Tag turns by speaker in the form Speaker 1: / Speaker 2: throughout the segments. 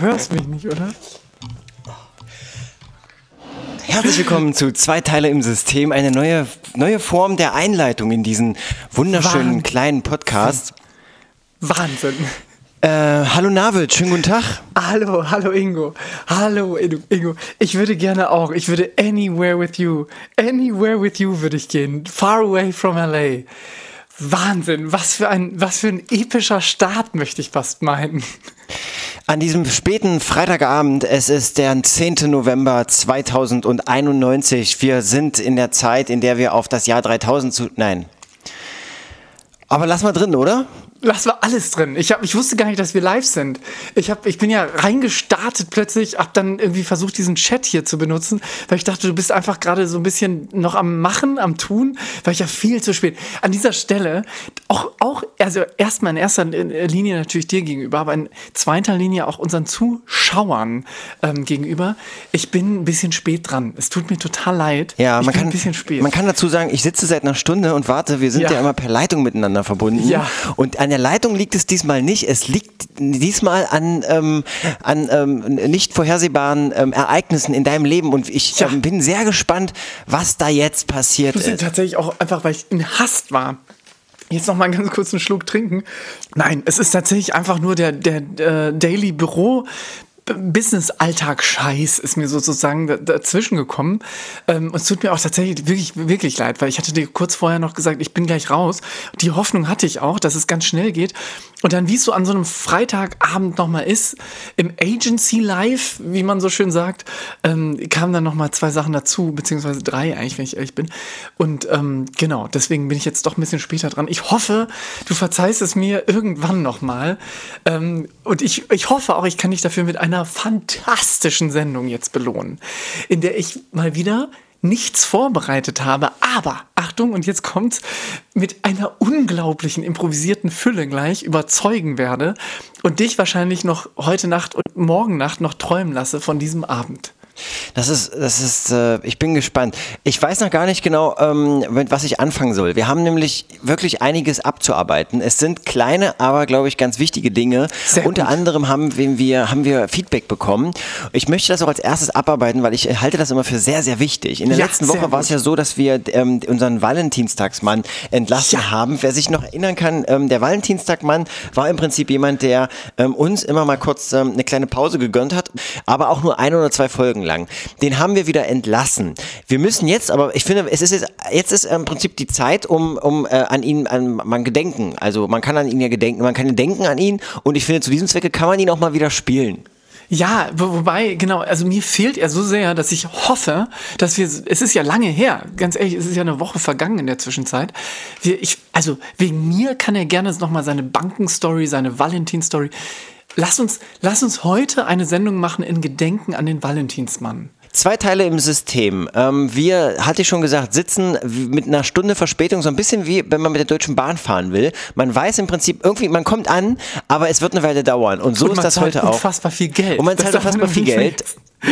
Speaker 1: Du hörst mich nicht, oder?
Speaker 2: Herzlich willkommen zu zwei Teile im System, eine neue, neue Form der Einleitung in diesen wunderschönen
Speaker 1: Wahnsinn.
Speaker 2: kleinen Podcast.
Speaker 1: Wahnsinn.
Speaker 2: Äh, hallo Navid, schönen guten Tag.
Speaker 1: Hallo, hallo Ingo. Hallo Ingo. Ich würde gerne auch, ich würde anywhere with you. Anywhere with you würde ich gehen. Far away from LA. Wahnsinn, was für ein, was für ein epischer Start, möchte ich fast meinen.
Speaker 2: An diesem späten Freitagabend, es ist der 10. November 2091. Wir sind in der Zeit, in der wir auf das Jahr 3000 zu. Nein. Aber lass mal drin, oder?
Speaker 1: Lass war alles drin. Ich, hab, ich wusste gar nicht, dass wir live sind. Ich, hab, ich bin ja reingestartet plötzlich, hab dann irgendwie versucht, diesen Chat hier zu benutzen, weil ich dachte, du bist einfach gerade so ein bisschen noch am Machen, am Tun, weil ich ja viel zu spät. An dieser Stelle, auch, auch also erstmal in erster Linie natürlich dir gegenüber, aber in zweiter Linie auch unseren Zuschauern ähm, gegenüber. Ich bin ein bisschen spät dran. Es tut mir total leid.
Speaker 2: Ja,
Speaker 1: ich
Speaker 2: man kann,
Speaker 1: ein bisschen spät.
Speaker 2: man kann dazu sagen, ich sitze seit einer Stunde und warte. Wir sind ja,
Speaker 1: Ja.
Speaker 2: immer per Leitung miteinander verbunden.
Speaker 1: Ja.
Speaker 2: Und an der Leitung liegt es diesmal nicht. Es liegt diesmal an, ähm, an ähm, nicht vorhersehbaren ähm, Ereignissen in deinem Leben. Und ich
Speaker 1: Ja.
Speaker 2: ähm, bin sehr gespannt, was da jetzt passiert
Speaker 1: Ich muss
Speaker 2: ist.
Speaker 1: tatsächlich auch einfach, weil ich in Hast war. Jetzt noch mal einen ganz kurzen Schluck trinken. Nein, es ist tatsächlich einfach nur der, der, äh, Daily Büro. Business-Alltag-Scheiß ist mir sozusagen da- dazwischen gekommen. Ähm, und es tut mir auch tatsächlich wirklich, wirklich leid, weil ich hatte dir kurz vorher noch gesagt, ich bin gleich raus. Die Hoffnung hatte ich auch, dass es ganz schnell geht. Und dann, wie es so an so einem Freitagabend nochmal ist, im Agency Live, wie man so schön sagt, ähm, kamen dann nochmal zwei Sachen dazu, beziehungsweise drei eigentlich, wenn ich ehrlich bin. Und ähm, genau, deswegen bin ich jetzt doch ein bisschen später dran. Ich hoffe, du verzeihst es mir irgendwann nochmal. Ähm, und ich, ich hoffe auch, ich kann dich dafür mit einer fantastischen Sendung jetzt belohnen, in der ich mal wieder nichts vorbereitet habe, aber Achtung, und jetzt kommt's, mit einer unglaublichen improvisierten Fülle gleich überzeugen werde und dich wahrscheinlich noch heute Nacht und morgen Nacht noch träumen lasse von diesem Abend.
Speaker 2: Das ist, das ist, äh, ich bin gespannt. Ich weiß noch gar nicht genau, ähm, mit was ich anfangen soll. Wir haben nämlich wirklich einiges abzuarbeiten. Es sind kleine, aber glaube ich ganz wichtige Dinge.
Speaker 1: Sehr
Speaker 2: Unter
Speaker 1: gut.
Speaker 2: anderem haben wir, haben wir Feedback bekommen. Ich möchte das auch als erstes abarbeiten, weil ich halte das immer für sehr, sehr wichtig. In der
Speaker 1: Ja,
Speaker 2: letzten Woche war es ja so, dass wir ähm, unseren Valentinstagsmann entlassen
Speaker 1: Ja.
Speaker 2: haben. Wer sich noch erinnern kann, ähm, der Valentinstagmann war im Prinzip jemand, der ähm, uns immer mal kurz ähm, eine kleine Pause gegönnt hat, aber auch nur ein oder zwei Folgen lang. Den haben wir wieder entlassen. Wir müssen jetzt, aber ich finde, es ist jetzt, jetzt ist im Prinzip die Zeit, um, um äh, an ihn, an man gedenken. Also man kann an ihn ja gedenken, man kann denken an ihn und ich finde, zu diesem Zwecke kann man ihn auch mal wieder spielen.
Speaker 1: Ja, wo, wobei, genau, also mir fehlt er so sehr, dass ich hoffe, dass wir, es ist ja lange her, ganz ehrlich, es ist ja eine Woche vergangen in der Zwischenzeit. Wir, ich, also wegen mir kann er gerne nochmal seine Bankenstory, seine Valentin-Story. Lass uns, lass uns heute eine Sendung machen in Gedenken an den Valentinsmann.
Speaker 2: Zwei Teile im System. Ähm, wir, hatte ich schon gesagt, sitzen mit einer Stunde Verspätung, so ein bisschen wie wenn man mit der Deutschen Bahn fahren will. Man weiß im Prinzip irgendwie, man kommt an, aber es wird eine Weile dauern. Und so
Speaker 1: Und
Speaker 2: ist
Speaker 1: man
Speaker 2: das
Speaker 1: zahlt
Speaker 2: heute auch.
Speaker 1: unfassbar viel Geld.
Speaker 2: Und man zahlt
Speaker 1: man
Speaker 2: unfassbar viel Geld.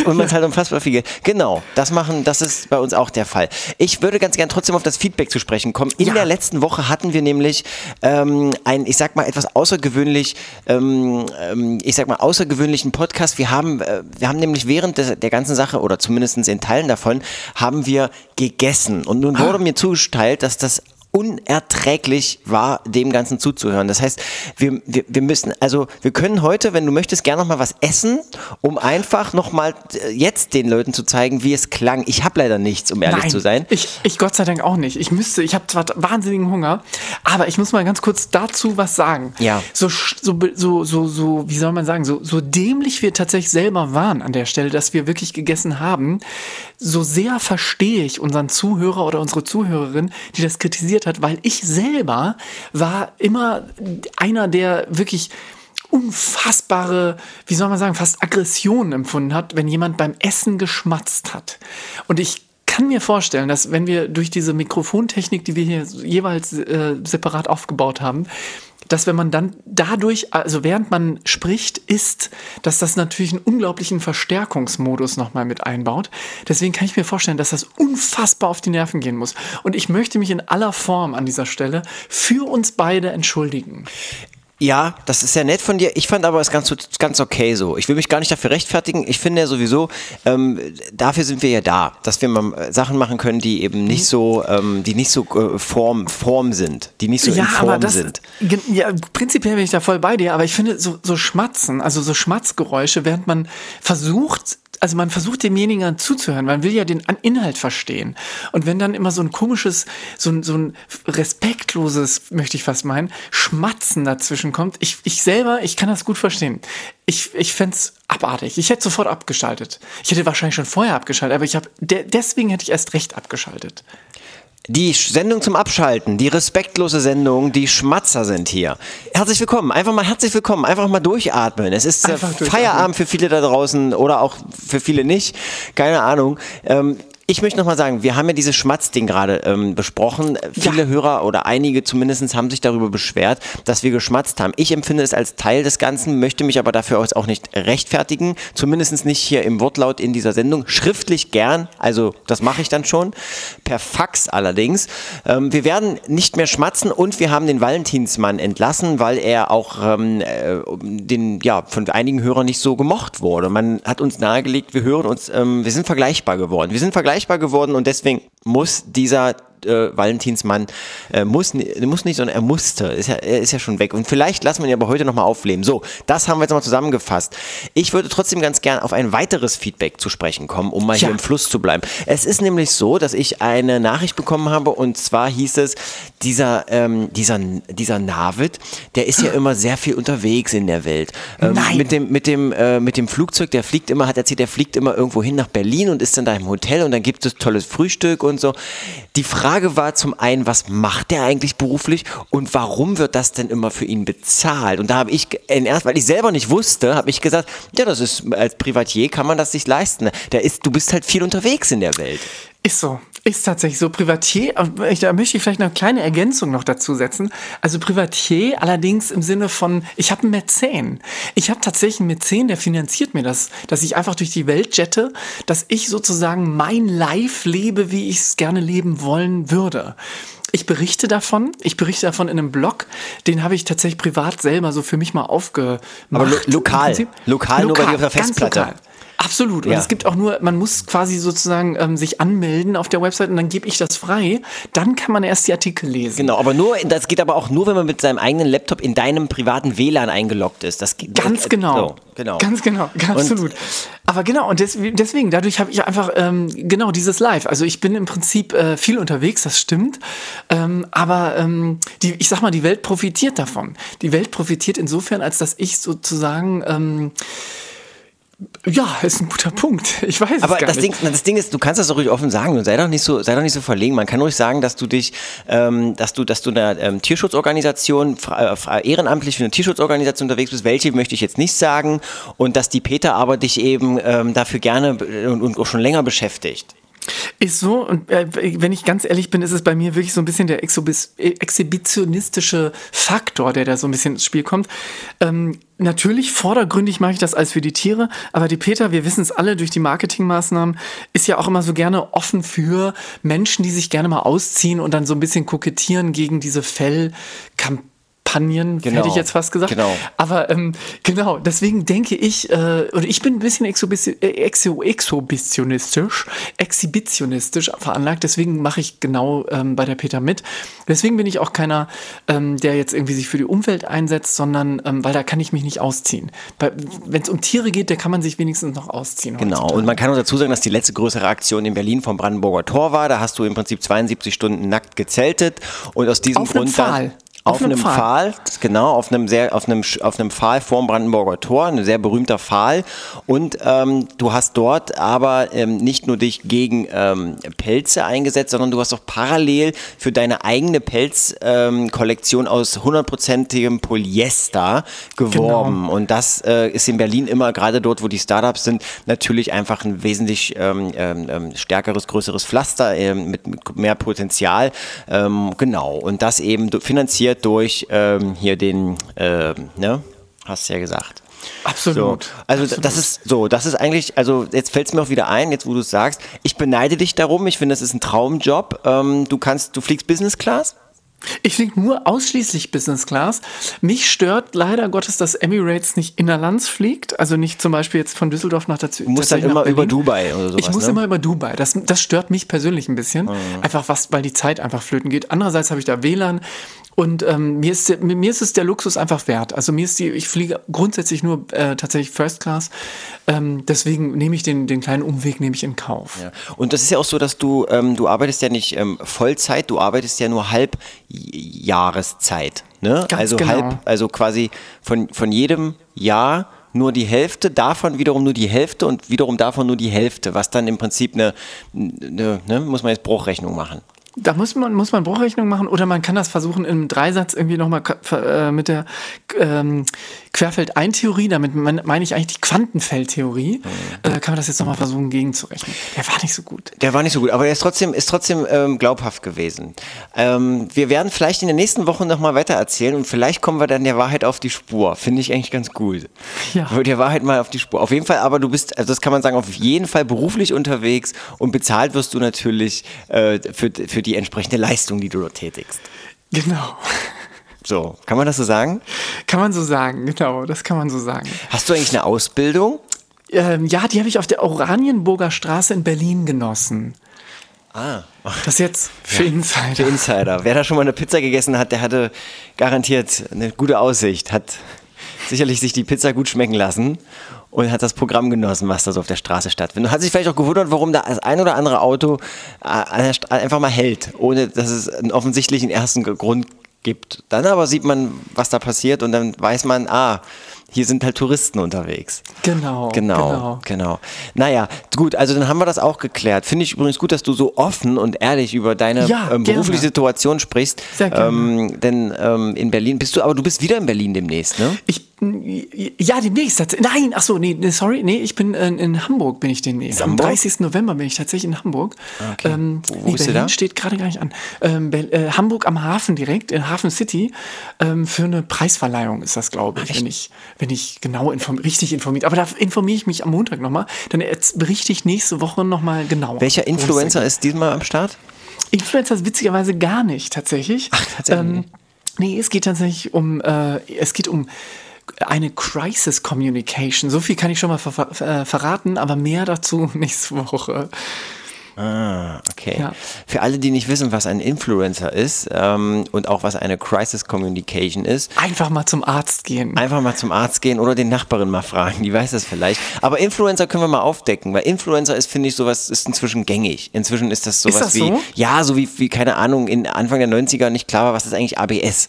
Speaker 2: Und man zahlt unfassbar viel Geld. Genau, das machen, das ist bei uns auch der Fall. Ich würde ganz gern trotzdem auf das Feedback zu sprechen kommen. In
Speaker 1: Ja.
Speaker 2: der letzten Woche hatten wir nämlich ähm, ein, ich sag mal, etwas außergewöhnlich, ähm, ähm, ich sag mal, außergewöhnlichen Podcast. Wir haben, äh, wir haben nämlich während des, der ganzen Sache oder zumindest in Teilen davon, haben wir gegessen. Und nun wurde mir zugeteilt, dass das unerträglich war, dem Ganzen zuzuhören. Das heißt, wir, wir, wir müssen, also wir können heute, wenn du möchtest, gerne noch mal was essen, um einfach noch mal äh, jetzt den Leuten zu zeigen, wie es klang. Ich habe leider nichts, um ehrlich
Speaker 1: Nein,
Speaker 2: zu sein.
Speaker 1: Ich, ich Gott sei Dank auch nicht. Ich müsste, ich habe zwar wahnsinnigen Hunger, aber ich muss mal ganz kurz dazu was sagen.
Speaker 2: Ja.
Speaker 1: So, so, so, so, so, wie soll man sagen, so, so dämlich wir tatsächlich selber waren an der Stelle, dass wir wirklich gegessen haben, so sehr verstehe ich unseren Zuhörer oder unsere Zuhörerin, die das kritisiert hat, weil ich selber war immer einer, der wirklich unfassbare, wie soll man sagen, fast Aggressionen empfunden hat, wenn jemand beim Essen geschmatzt hat. Und ich kann mir vorstellen, dass wenn wir durch diese Mikrofontechnik, die wir hier jeweils äh, separat aufgebaut haben, dass wenn man dann dadurch, also während man spricht, isst, dass das natürlich einen unglaublichen Verstärkungsmodus nochmal mit einbaut. Deswegen kann ich mir vorstellen, dass das unfassbar auf die Nerven gehen muss. Und ich möchte mich in aller Form an dieser Stelle für uns beide entschuldigen.
Speaker 2: Ja, das ist ja nett von dir. Ich fand aber es ganz, ganz okay so. Ich will mich gar nicht dafür rechtfertigen. Ich finde ja sowieso, ähm, dafür sind wir ja da, dass wir mal äh, Sachen machen können, die eben nicht so, ähm, die nicht so äh, Form, Form sind, die nicht so
Speaker 1: ja,
Speaker 2: in Form
Speaker 1: das,
Speaker 2: sind.
Speaker 1: Ja, prinzipiell bin ich da voll bei dir, aber ich finde so, so Schmatzen, also so Schmatzgeräusche, während man versucht, also man versucht demjenigen zuzuhören, man will ja den Inhalt verstehen. Und wenn dann immer so ein komisches, so ein, so ein respektloses, möchte ich fast meinen, Schmatzen dazwischen kommt, ich, ich selber, ich kann das gut verstehen. Ich, ich fände abartig. Ich hätte sofort abgeschaltet. Ich hätte wahrscheinlich schon vorher abgeschaltet, aber ich habe, deswegen hätte ich erst recht abgeschaltet.
Speaker 2: Die Sendung zum Abschalten, die respektlose Sendung, die Schmatzer sind hier. Herzlich willkommen, einfach mal herzlich willkommen, einfach mal durchatmen. Es ist äh, Feierabend für viele da draußen oder auch für viele nicht, keine Ahnung. Ähm, ich möchte nochmal sagen, wir haben ja dieses Schmatzding gerade ähm, besprochen. Viele ja. Hörer oder einige zumindest haben sich darüber beschwert, dass wir geschmatzt haben. Ich empfinde es als Teil des Ganzen, möchte mich aber dafür auch nicht rechtfertigen. Zumindest nicht hier im Wortlaut in dieser Sendung. Schriftlich gern, also das mache ich dann schon. Per Fax allerdings. Ähm, wir werden nicht mehr schmatzen und wir haben den Valentinsmann entlassen, weil er auch ähm, äh, den, ja, von einigen Hörern nicht so gemocht wurde. Man hat uns nahegelegt, wir hören uns, ähm, wir sind vergleichbar geworden. Wir sind vergleichbar erreichbar geworden und deswegen muss dieser äh, Valentinsmann äh, muss, muss nicht, sondern er musste. Ist ja, er ist ja schon weg. Und vielleicht lassen wir ihn aber heute nochmal aufleben. So, das haben wir jetzt mal zusammengefasst. Ich würde trotzdem ganz gern auf ein weiteres Feedback zu sprechen kommen, um mal ja. hier im Fluss zu bleiben. Es ist nämlich so, dass ich eine Nachricht bekommen habe und zwar hieß es, dieser, ähm, dieser, dieser Navid, der ist ja immer sehr viel unterwegs in der Welt. Ähm, Nein. Mit dem, mit, dem, äh, mit dem Flugzeug, der fliegt immer, hat erzählt, der fliegt immer irgendwo hin nach Berlin und ist dann da im Hotel und dann gibt es tolles Frühstück und so. Die Frage Frage war zum einen, was macht der eigentlich beruflich und warum wird das denn immer für ihn bezahlt? Und da habe ich, erst, weil ich selber nicht wusste, habe ich gesagt, ja, das ist, als Privatier kann man das sich leisten. Der ist, du bist halt viel unterwegs in der Welt.
Speaker 1: Ist so. Ist tatsächlich so. Privatier, äh, da möchte ich vielleicht eine kleine Ergänzung noch dazu setzen. Also Privatier allerdings im Sinne von, ich habe einen Mäzen. Ich habe tatsächlich einen Mäzen, der finanziert mir das, dass ich einfach durch die Welt jette, dass ich sozusagen mein Life lebe, wie ich es gerne leben wollen würde. Ich berichte davon. Ich berichte davon in einem Blog. Den habe ich tatsächlich privat selber so für mich mal aufgemacht.
Speaker 2: Aber lo lokal. Lokal, lokal, nur bei dir auf der Festplatte. Lokal.
Speaker 1: Absolut. Und ja. es gibt auch nur, man muss quasi sozusagen ähm, sich anmelden auf der Website und dann gebe ich das frei. Dann kann man erst die Artikel lesen.
Speaker 2: Genau, aber nur, das geht aber auch nur, wenn man mit seinem eigenen Laptop in deinem privaten WLAN eingeloggt ist. Das
Speaker 1: geht, Ganz das, genau. So, genau. Ganz genau, absolut. aber genau, und des, deswegen, dadurch habe ich einfach ähm, genau dieses Live. Also ich bin im Prinzip äh, viel unterwegs, das stimmt. Ähm, aber ähm, die, ich sag mal, die Welt profitiert davon. Die Welt profitiert insofern, als dass ich sozusagen ähm, ja, ist ein guter Punkt. Ich weiß
Speaker 2: Aber
Speaker 1: es gar
Speaker 2: das
Speaker 1: nicht.
Speaker 2: Ding, das Ding ist, du kannst das doch ruhig offen sagen und sei doch nicht so, sei doch nicht so verlegen. Man kann ruhig sagen, dass du dich, ähm, dass du, dass du einer ähm, Tierschutzorganisation äh, ehrenamtlich für eine Tierschutzorganisation unterwegs bist. Welche möchte ich jetzt nicht sagen und dass die Peter aber dich eben ähm, dafür gerne und, und auch schon länger beschäftigt.
Speaker 1: Ist so, und äh, wenn ich ganz ehrlich bin, ist es bei mir wirklich so ein bisschen der exhibitionistische Faktor, der da so ein bisschen ins Spiel kommt. Ähm, natürlich vordergründig mache ich das als für die Tiere, aber die Peter, wir wissen es alle durch die Marketingmaßnahmen, ist ja auch immer so gerne offen für Menschen, die sich gerne mal ausziehen und dann so ein bisschen kokettieren gegen diese Fellkampagne Kampagnen, genau. hätte ich jetzt fast gesagt. Genau. Aber ähm, genau, deswegen denke ich, äh, oder ich bin ein bisschen äh, exhibitionistisch, exhibitionistisch veranlagt, deswegen mache ich genau ähm, bei der Peter mit. Deswegen bin ich auch keiner, ähm, der jetzt irgendwie sich für die Umwelt einsetzt, sondern ähm, weil da kann ich mich nicht ausziehen. Wenn es um Tiere geht, da kann man sich wenigstens noch ausziehen.
Speaker 2: Genau, heutzutage. und man kann auch dazu sagen, dass die letzte größere Aktion in Berlin vom Brandenburger Tor war. Da hast du im Prinzip 72 Stunden nackt gezeltet und aus diesem
Speaker 1: Auf
Speaker 2: Grund
Speaker 1: dann
Speaker 2: auf, einem Pfahl. Pfahl. genau, auf einem sehr, auf einem, auf einem Pfahl vorm Brandenburger Tor, ein sehr berühmter Pfahl. Und ähm, du hast dort aber ähm, nicht nur dich gegen ähm, Pelze eingesetzt, sondern du hast auch parallel für deine eigene Pelzkollektion ähm, aus hundertprozentigem Polyester geworben. Genau. Und das äh, ist in Berlin immer, gerade dort, wo die Startups sind, natürlich einfach ein wesentlich ähm, ähm, stärkeres, größeres Pflaster mit, mit mehr Potenzial. genau. Und das eben finanziert durch ähm, hier den, äh, ne? Hast du ja gesagt.
Speaker 1: Absolut.
Speaker 2: So, also
Speaker 1: Absolut.
Speaker 2: das ist so, das ist eigentlich, also jetzt fällt es mir auch wieder ein, jetzt wo du es sagst, ich beneide dich darum, ich finde, das ist ein Traumjob. Ähm, du kannst, du fliegst Business Class?
Speaker 1: Ich fliege nur ausschließlich Business Class. Mich stört leider Gottes, dass Emirates nicht innerlands fliegt. Also nicht zum Beispiel jetzt von Düsseldorf nach dazu.
Speaker 2: Du musst dann immer über Dubai oder sowas.
Speaker 1: Ich muss
Speaker 2: ne?
Speaker 1: immer über Dubai. Das, das stört mich persönlich ein bisschen. Einfach was, weil die Zeit einfach flöten geht. Andererseits habe ich da WLAN. Und ähm, mir, ist, mir ist es der Luxus einfach wert. Also mir ist die, ich fliege grundsätzlich nur äh, tatsächlich First Class. Ähm, deswegen nehme ich den, den kleinen Umweg nehme ich in Kauf.
Speaker 2: Ja. Und das ist ja auch so, dass du, ähm, du arbeitest ja nicht ähm, Vollzeit, du arbeitest ja nur halb Jahreszeit. Ne?
Speaker 1: Ganz
Speaker 2: also
Speaker 1: genau.
Speaker 2: halb, also quasi von, von jedem Jahr nur die Hälfte, davon wiederum nur die Hälfte und wiederum davon nur die Hälfte, was dann im Prinzip eine, eine ne, muss man jetzt Bruchrechnung machen.
Speaker 1: Da muss man, muss man Bruchrechnung machen oder man kann das versuchen im Dreisatz irgendwie nochmal äh, mit der ähm, Querfeld-Ein-Theorie, damit mein- meine ich eigentlich die Quantenfeldtheorie, äh, kann man das jetzt nochmal versuchen gegenzurechnen. Der war nicht so gut.
Speaker 2: Der war nicht so gut, aber der ist trotzdem, ist trotzdem ähm, glaubhaft gewesen. Ähm, wir werden vielleicht in der nächsten Woche nochmal weiter erzählen und vielleicht kommen wir dann der Wahrheit auf die Spur. Finde ich eigentlich ganz gut.
Speaker 1: Ja.
Speaker 2: Der Wahrheit mal auf die Spur. Auf jeden Fall, aber du bist, also das kann man sagen, auf jeden Fall beruflich unterwegs und bezahlt wirst du natürlich äh, für, für die entsprechende Leistung, die du dort tätigst.
Speaker 1: Genau.
Speaker 2: So, kann man das so sagen?
Speaker 1: Kann man so sagen, genau, das kann man so sagen.
Speaker 2: Hast du eigentlich eine Ausbildung?
Speaker 1: Ähm, ja, die habe ich auf der Oranienburger Straße in Berlin genossen.
Speaker 2: Ah.
Speaker 1: Das jetzt für Insider.
Speaker 2: Für Insider. Wer da schon mal eine Pizza gegessen hat, der hatte garantiert eine gute Aussicht, hat sicherlich sich die Pizza gut schmecken lassen und hat das Programm genossen, was da so auf der Straße stattfindet. Und hat sich vielleicht auch gewundert, warum da das ein oder andere Auto äh, einfach mal hält, ohne dass es einen offensichtlichen ersten Grund gibt. Dann aber sieht man, was da passiert und dann weiß man, ah, hier sind halt Touristen unterwegs.
Speaker 1: Genau,
Speaker 2: Genau,
Speaker 1: genau.
Speaker 2: genau. Naja, gut, also dann haben wir das auch geklärt. Finde ich übrigens gut, dass du so offen und ehrlich über deine
Speaker 1: Ja,
Speaker 2: ähm, berufliche. Situation sprichst.
Speaker 1: Sehr gerne.
Speaker 2: Ähm, denn ähm, in Berlin bist du, aber du bist wieder in Berlin demnächst, ne?
Speaker 1: Ich, ja, demnächst. Nein, ach so, nee, sorry, nee, ich bin in, in Hamburg bin ich demnächst.
Speaker 2: Hamburg?
Speaker 1: Am 30. November bin ich tatsächlich in Hamburg.
Speaker 2: Okay.
Speaker 1: Ähm,
Speaker 2: Wo- wo
Speaker 1: nee,
Speaker 2: bist du
Speaker 1: Berlin
Speaker 2: da?
Speaker 1: steht gerade gar nicht an. Ähm, äh, Hamburg am Hafen direkt, in Hafen City, ähm, für eine Preisverleihung ist das, glaube ich, wenn ich, wenn ich genau inform richtig informiert. Aber da informiere ich mich am Montag nochmal. Dann berichte ich nächste Woche nochmal genauer.
Speaker 2: Welcher Influencer ist diesmal am Start?
Speaker 1: Influencer ist witzigerweise gar nicht, tatsächlich.
Speaker 2: Ach, tatsächlich
Speaker 1: Ähm, nee, es geht tatsächlich um, äh, es geht um eine Crisis Communication. So viel kann ich schon mal ver ver äh, verraten, aber mehr dazu nächste Woche.
Speaker 2: Ah, okay.
Speaker 1: Ja.
Speaker 2: Für alle, die nicht wissen, was ein Influencer ist ähm, und auch was eine Crisis Communication ist,
Speaker 1: Einfach mal zum Arzt gehen.
Speaker 2: einfach mal zum Arzt gehen oder den Nachbarin mal fragen, die weiß das vielleicht. Aber Influencer können wir mal aufdecken, weil Influencer ist, finde ich, sowas ist inzwischen gängig. Inzwischen ist das sowas
Speaker 1: das
Speaker 2: wie,
Speaker 1: so?
Speaker 2: ja, so wie, wie, keine Ahnung, in Anfang der 90er nicht klar war, was ist eigentlich ABS.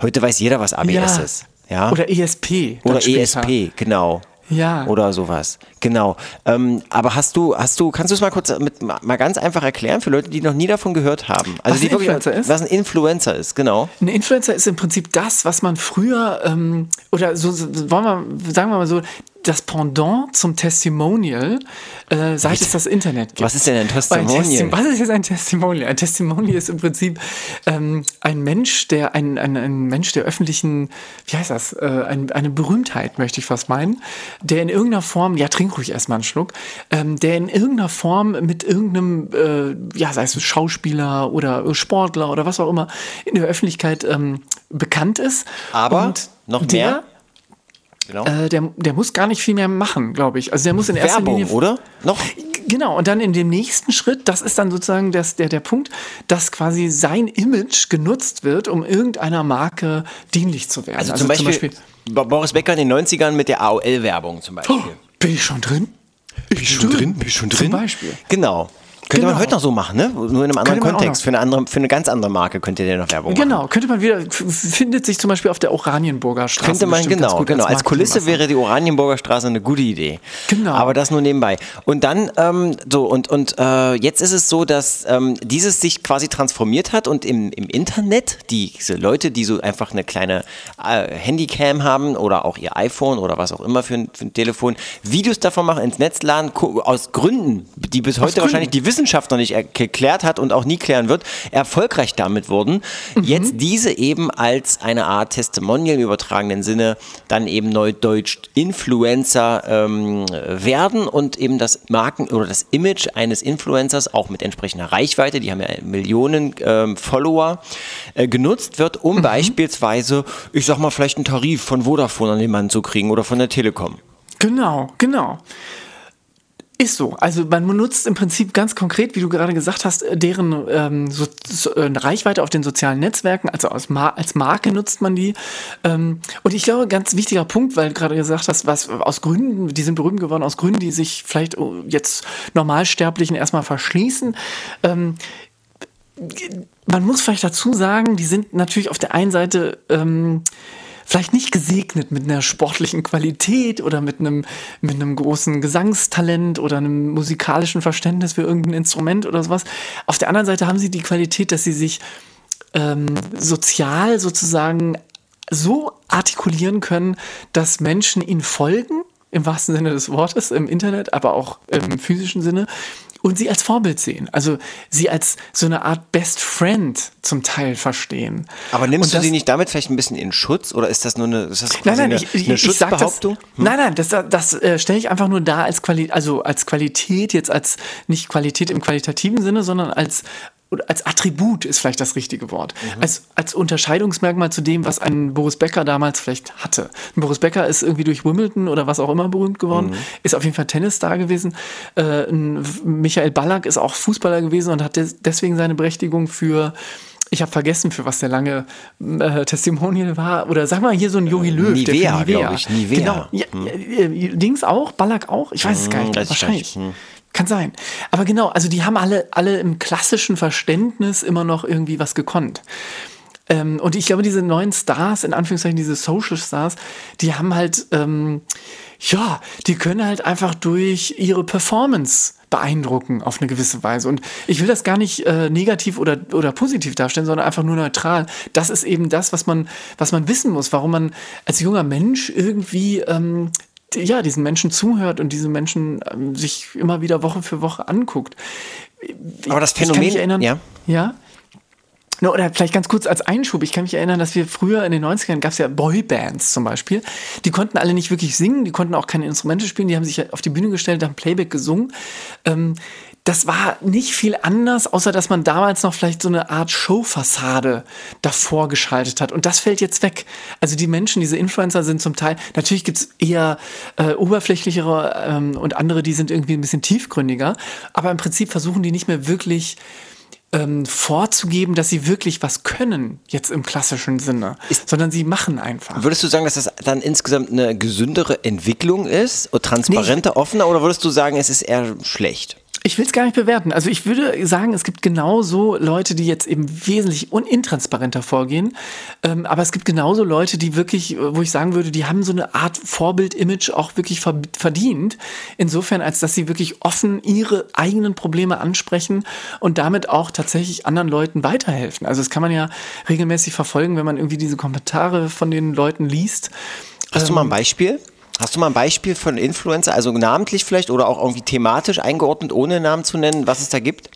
Speaker 2: Heute weiß jeder, was ABS
Speaker 1: Ja.
Speaker 2: ist. Ja?
Speaker 1: Oder ESP.
Speaker 2: Oder
Speaker 1: später.
Speaker 2: ESP, genau.
Speaker 1: Ja.
Speaker 2: Oder sowas. Genau. Ähm, aber hast du, hast du, kannst du es mal kurz mit, mal ganz einfach erklären für Leute, die noch nie davon gehört haben? Also
Speaker 1: Was
Speaker 2: die
Speaker 1: ein
Speaker 2: wirklich,
Speaker 1: Influencer ist?
Speaker 2: Was ein Influencer ist, genau.
Speaker 1: Ein Influencer ist im Prinzip das, was man früher, ähm, oder so, so wollen wir, sagen wir mal so, das Pendant zum Testimonial, äh, seit es das Internet gibt.
Speaker 2: Was ist denn ein Testimonial?
Speaker 1: Testi- Was ist jetzt ein Testimonial? Ein Testimonial ist im Prinzip ähm, ein Mensch, der ein, ein, ein Mensch der öffentlichen, wie heißt das, äh, ein, eine Berühmtheit, möchte ich fast meinen, der in irgendeiner Form, ja, trink ruhig erstmal einen Schluck, ähm, der in irgendeiner Form mit irgendeinem, äh, ja, sei es Schauspieler oder Sportler oder was auch immer, in der Öffentlichkeit ähm, bekannt ist.
Speaker 2: Aber noch
Speaker 1: der,
Speaker 2: mehr? Genau.
Speaker 1: Äh, der, der muss gar nicht viel mehr machen, glaube ich. Also der muss in erster
Speaker 2: Werbung,
Speaker 1: Linie
Speaker 2: oder? Noch?
Speaker 1: Genau, und dann in dem nächsten Schritt, das ist dann sozusagen das, der, der Punkt, dass quasi sein Image genutzt wird, um irgendeiner Marke dienlich zu werden.
Speaker 2: Also, zum, Beispiel, Bo- Boris Becker in den 90ern mit der AOL-Werbung zum Beispiel.
Speaker 1: oh, bin ich schon drin? Ich bin
Speaker 2: Bist schon
Speaker 1: Zum Beispiel.
Speaker 2: Genau. Könnte man
Speaker 1: Genau.
Speaker 2: heute noch so machen, ne? Nur in einem anderen
Speaker 1: Könnte man
Speaker 2: Kontext. Für eine, andere, für eine ganz andere Marke könnt ihr der noch Werbung machen.
Speaker 1: Genau, könnte man wieder, findet sich zum Beispiel auf der Oranienburger Straße.
Speaker 2: Könnte man, genau,
Speaker 1: gut
Speaker 2: genau. Als Kulisse
Speaker 1: Marketingmaßnahme.
Speaker 2: wäre die Oranienburger Straße eine gute Idee.
Speaker 1: Genau.
Speaker 2: Aber das nur nebenbei. Und dann, ähm, so, und, und äh, jetzt ist es so, dass ähm, dieses sich quasi transformiert hat und im, im Internet, die, diese Leute, die so einfach eine kleine äh, Handycam haben oder auch ihr iPhone oder was auch immer für ein, für ein Telefon, Videos davon machen, ins Netz laden, aus Gründen, die bis heute
Speaker 1: Gründen.
Speaker 2: wahrscheinlich, die wissen Wissenschaft noch nicht geklärt hat und auch nie klären wird, erfolgreich damit wurden, mhm. jetzt diese eben als eine Art Testimonial im übertragenen Sinne dann eben neudeutsch Influencer ähm, werden und eben das Marken oder das Image eines Influencers auch mit entsprechender Reichweite, die haben ja Millionen ähm, Follower, äh, genutzt wird, um mhm. beispielsweise, ich sag mal, vielleicht einen Tarif von Vodafone an den Mann zu kriegen oder von der Telekom.
Speaker 1: Genau, genau. Ist so. Also man nutzt im Prinzip ganz konkret, wie du gerade gesagt hast, deren ähm, so, so, äh, Reichweite auf den sozialen Netzwerken, also als, Mar als Marke nutzt man die. Ähm, und ich glaube, ganz wichtiger Punkt, weil du gerade gesagt hast, was aus Gründen, die sind berühmt geworden, aus Gründen, die sich vielleicht oh, jetzt Normalsterblichen erstmal verschließen. Ähm, man muss vielleicht dazu sagen, die sind natürlich auf der einen Seite ähm, vielleicht nicht gesegnet mit einer sportlichen Qualität oder mit einem, mit einem großen Gesangstalent oder einem musikalischen Verständnis für irgendein Instrument oder sowas. Auf der anderen Seite haben sie die Qualität, dass sie sich ähm, sozial sozusagen so artikulieren können, dass Menschen ihnen folgen im wahrsten Sinne des Wortes, im Internet, aber auch im physischen Sinne und sie als Vorbild sehen. Also sie als so eine Art Best Friend zum Teil verstehen.
Speaker 2: Aber nimmst das, du sie nicht damit vielleicht ein bisschen in Schutz oder ist das nur eine, ist das
Speaker 1: nein, nein, eine, ich, eine Schutzbehauptung? Das, hm? Nein, nein, das, das äh, stelle ich einfach nur da als Qualität, also als Qualität, jetzt als nicht Qualität im qualitativen Sinne, sondern als oder als Attribut ist vielleicht das richtige Wort, mhm. als, als Unterscheidungsmerkmal zu dem, was ein Boris Becker damals vielleicht hatte. Ein Boris Becker ist irgendwie durch Wimbledon oder was auch immer berühmt geworden, mhm. ist auf jeden Fall Tennisstar gewesen. Äh, Michael Ballack ist auch Fußballer gewesen und hat des, deswegen seine Berechtigung für ich habe vergessen, für was der lange äh, Testimonial war. Oder sag mal hier so ein Yogi Löw.
Speaker 2: Nivea, Nivea. ich. Nivea.
Speaker 1: Genau. Ja, hm. äh, Dings auch, Ballack auch. Ich weiß es gar nicht. Hm, wahrscheinlich. Hm. Kann sein. Aber genau, also die haben alle, alle im klassischen Verständnis immer noch irgendwie was gekonnt. Ähm, und ich glaube, diese neuen Stars, in Anführungszeichen diese Social Stars, die haben halt, ähm, ja, die können halt einfach durch ihre Performance beeindrucken auf eine gewisse Weise. Und ich will das gar nicht äh, negativ oder, oder positiv darstellen, sondern einfach nur neutral. Das ist eben das, was man, was man wissen muss, warum man als junger Mensch irgendwie ähm, ja, diesen Menschen zuhört und diese Menschen ähm, sich immer wieder Woche für Woche anguckt.
Speaker 2: Aber das Phänomen,
Speaker 1: ich kann mich erinnern, ja. ja No, oder vielleicht ganz kurz als Einschub. Ich kann mich erinnern, dass wir früher in den 90ern gab es ja Boybands zum Beispiel. Die konnten alle nicht wirklich singen, die konnten auch keine Instrumente spielen, die haben sich auf die Bühne gestellt, haben Playback gesungen. Ähm, das war nicht viel anders, außer dass man damals noch vielleicht so eine Art Showfassade davor geschaltet hat. Und das fällt jetzt weg. Also die Menschen, diese Influencer sind zum Teil, natürlich gibt's eher äh, oberflächlichere ähm, und andere, die sind irgendwie ein bisschen tiefgründiger. Aber im Prinzip versuchen die nicht mehr wirklich ähm, vorzugeben, dass sie wirklich was können, jetzt im klassischen Sinne, ist, sondern sie machen einfach.
Speaker 2: Würdest du sagen, dass das dann insgesamt eine gesündere Entwicklung ist, transparenter, nee, offener, oder würdest du sagen, es ist eher schlecht?
Speaker 1: Ich will es gar nicht bewerten. Also ich würde sagen, es gibt genauso Leute, die jetzt eben wesentlich unintransparenter vorgehen. Ähm, aber es gibt genauso Leute, die wirklich, wo ich sagen würde, die haben so eine Art Vorbild-Image auch wirklich verdient. Insofern, als dass sie wirklich offen ihre eigenen Probleme ansprechen und damit auch tatsächlich anderen Leuten weiterhelfen. Also das kann man ja regelmäßig verfolgen, wenn man irgendwie diese Kommentare von den Leuten liest.
Speaker 2: Hast du mal ein ähm, Beispiel? Hast du mal ein Beispiel von Influencer, also namentlich vielleicht oder auch irgendwie thematisch eingeordnet, ohne Namen zu nennen, was es da gibt?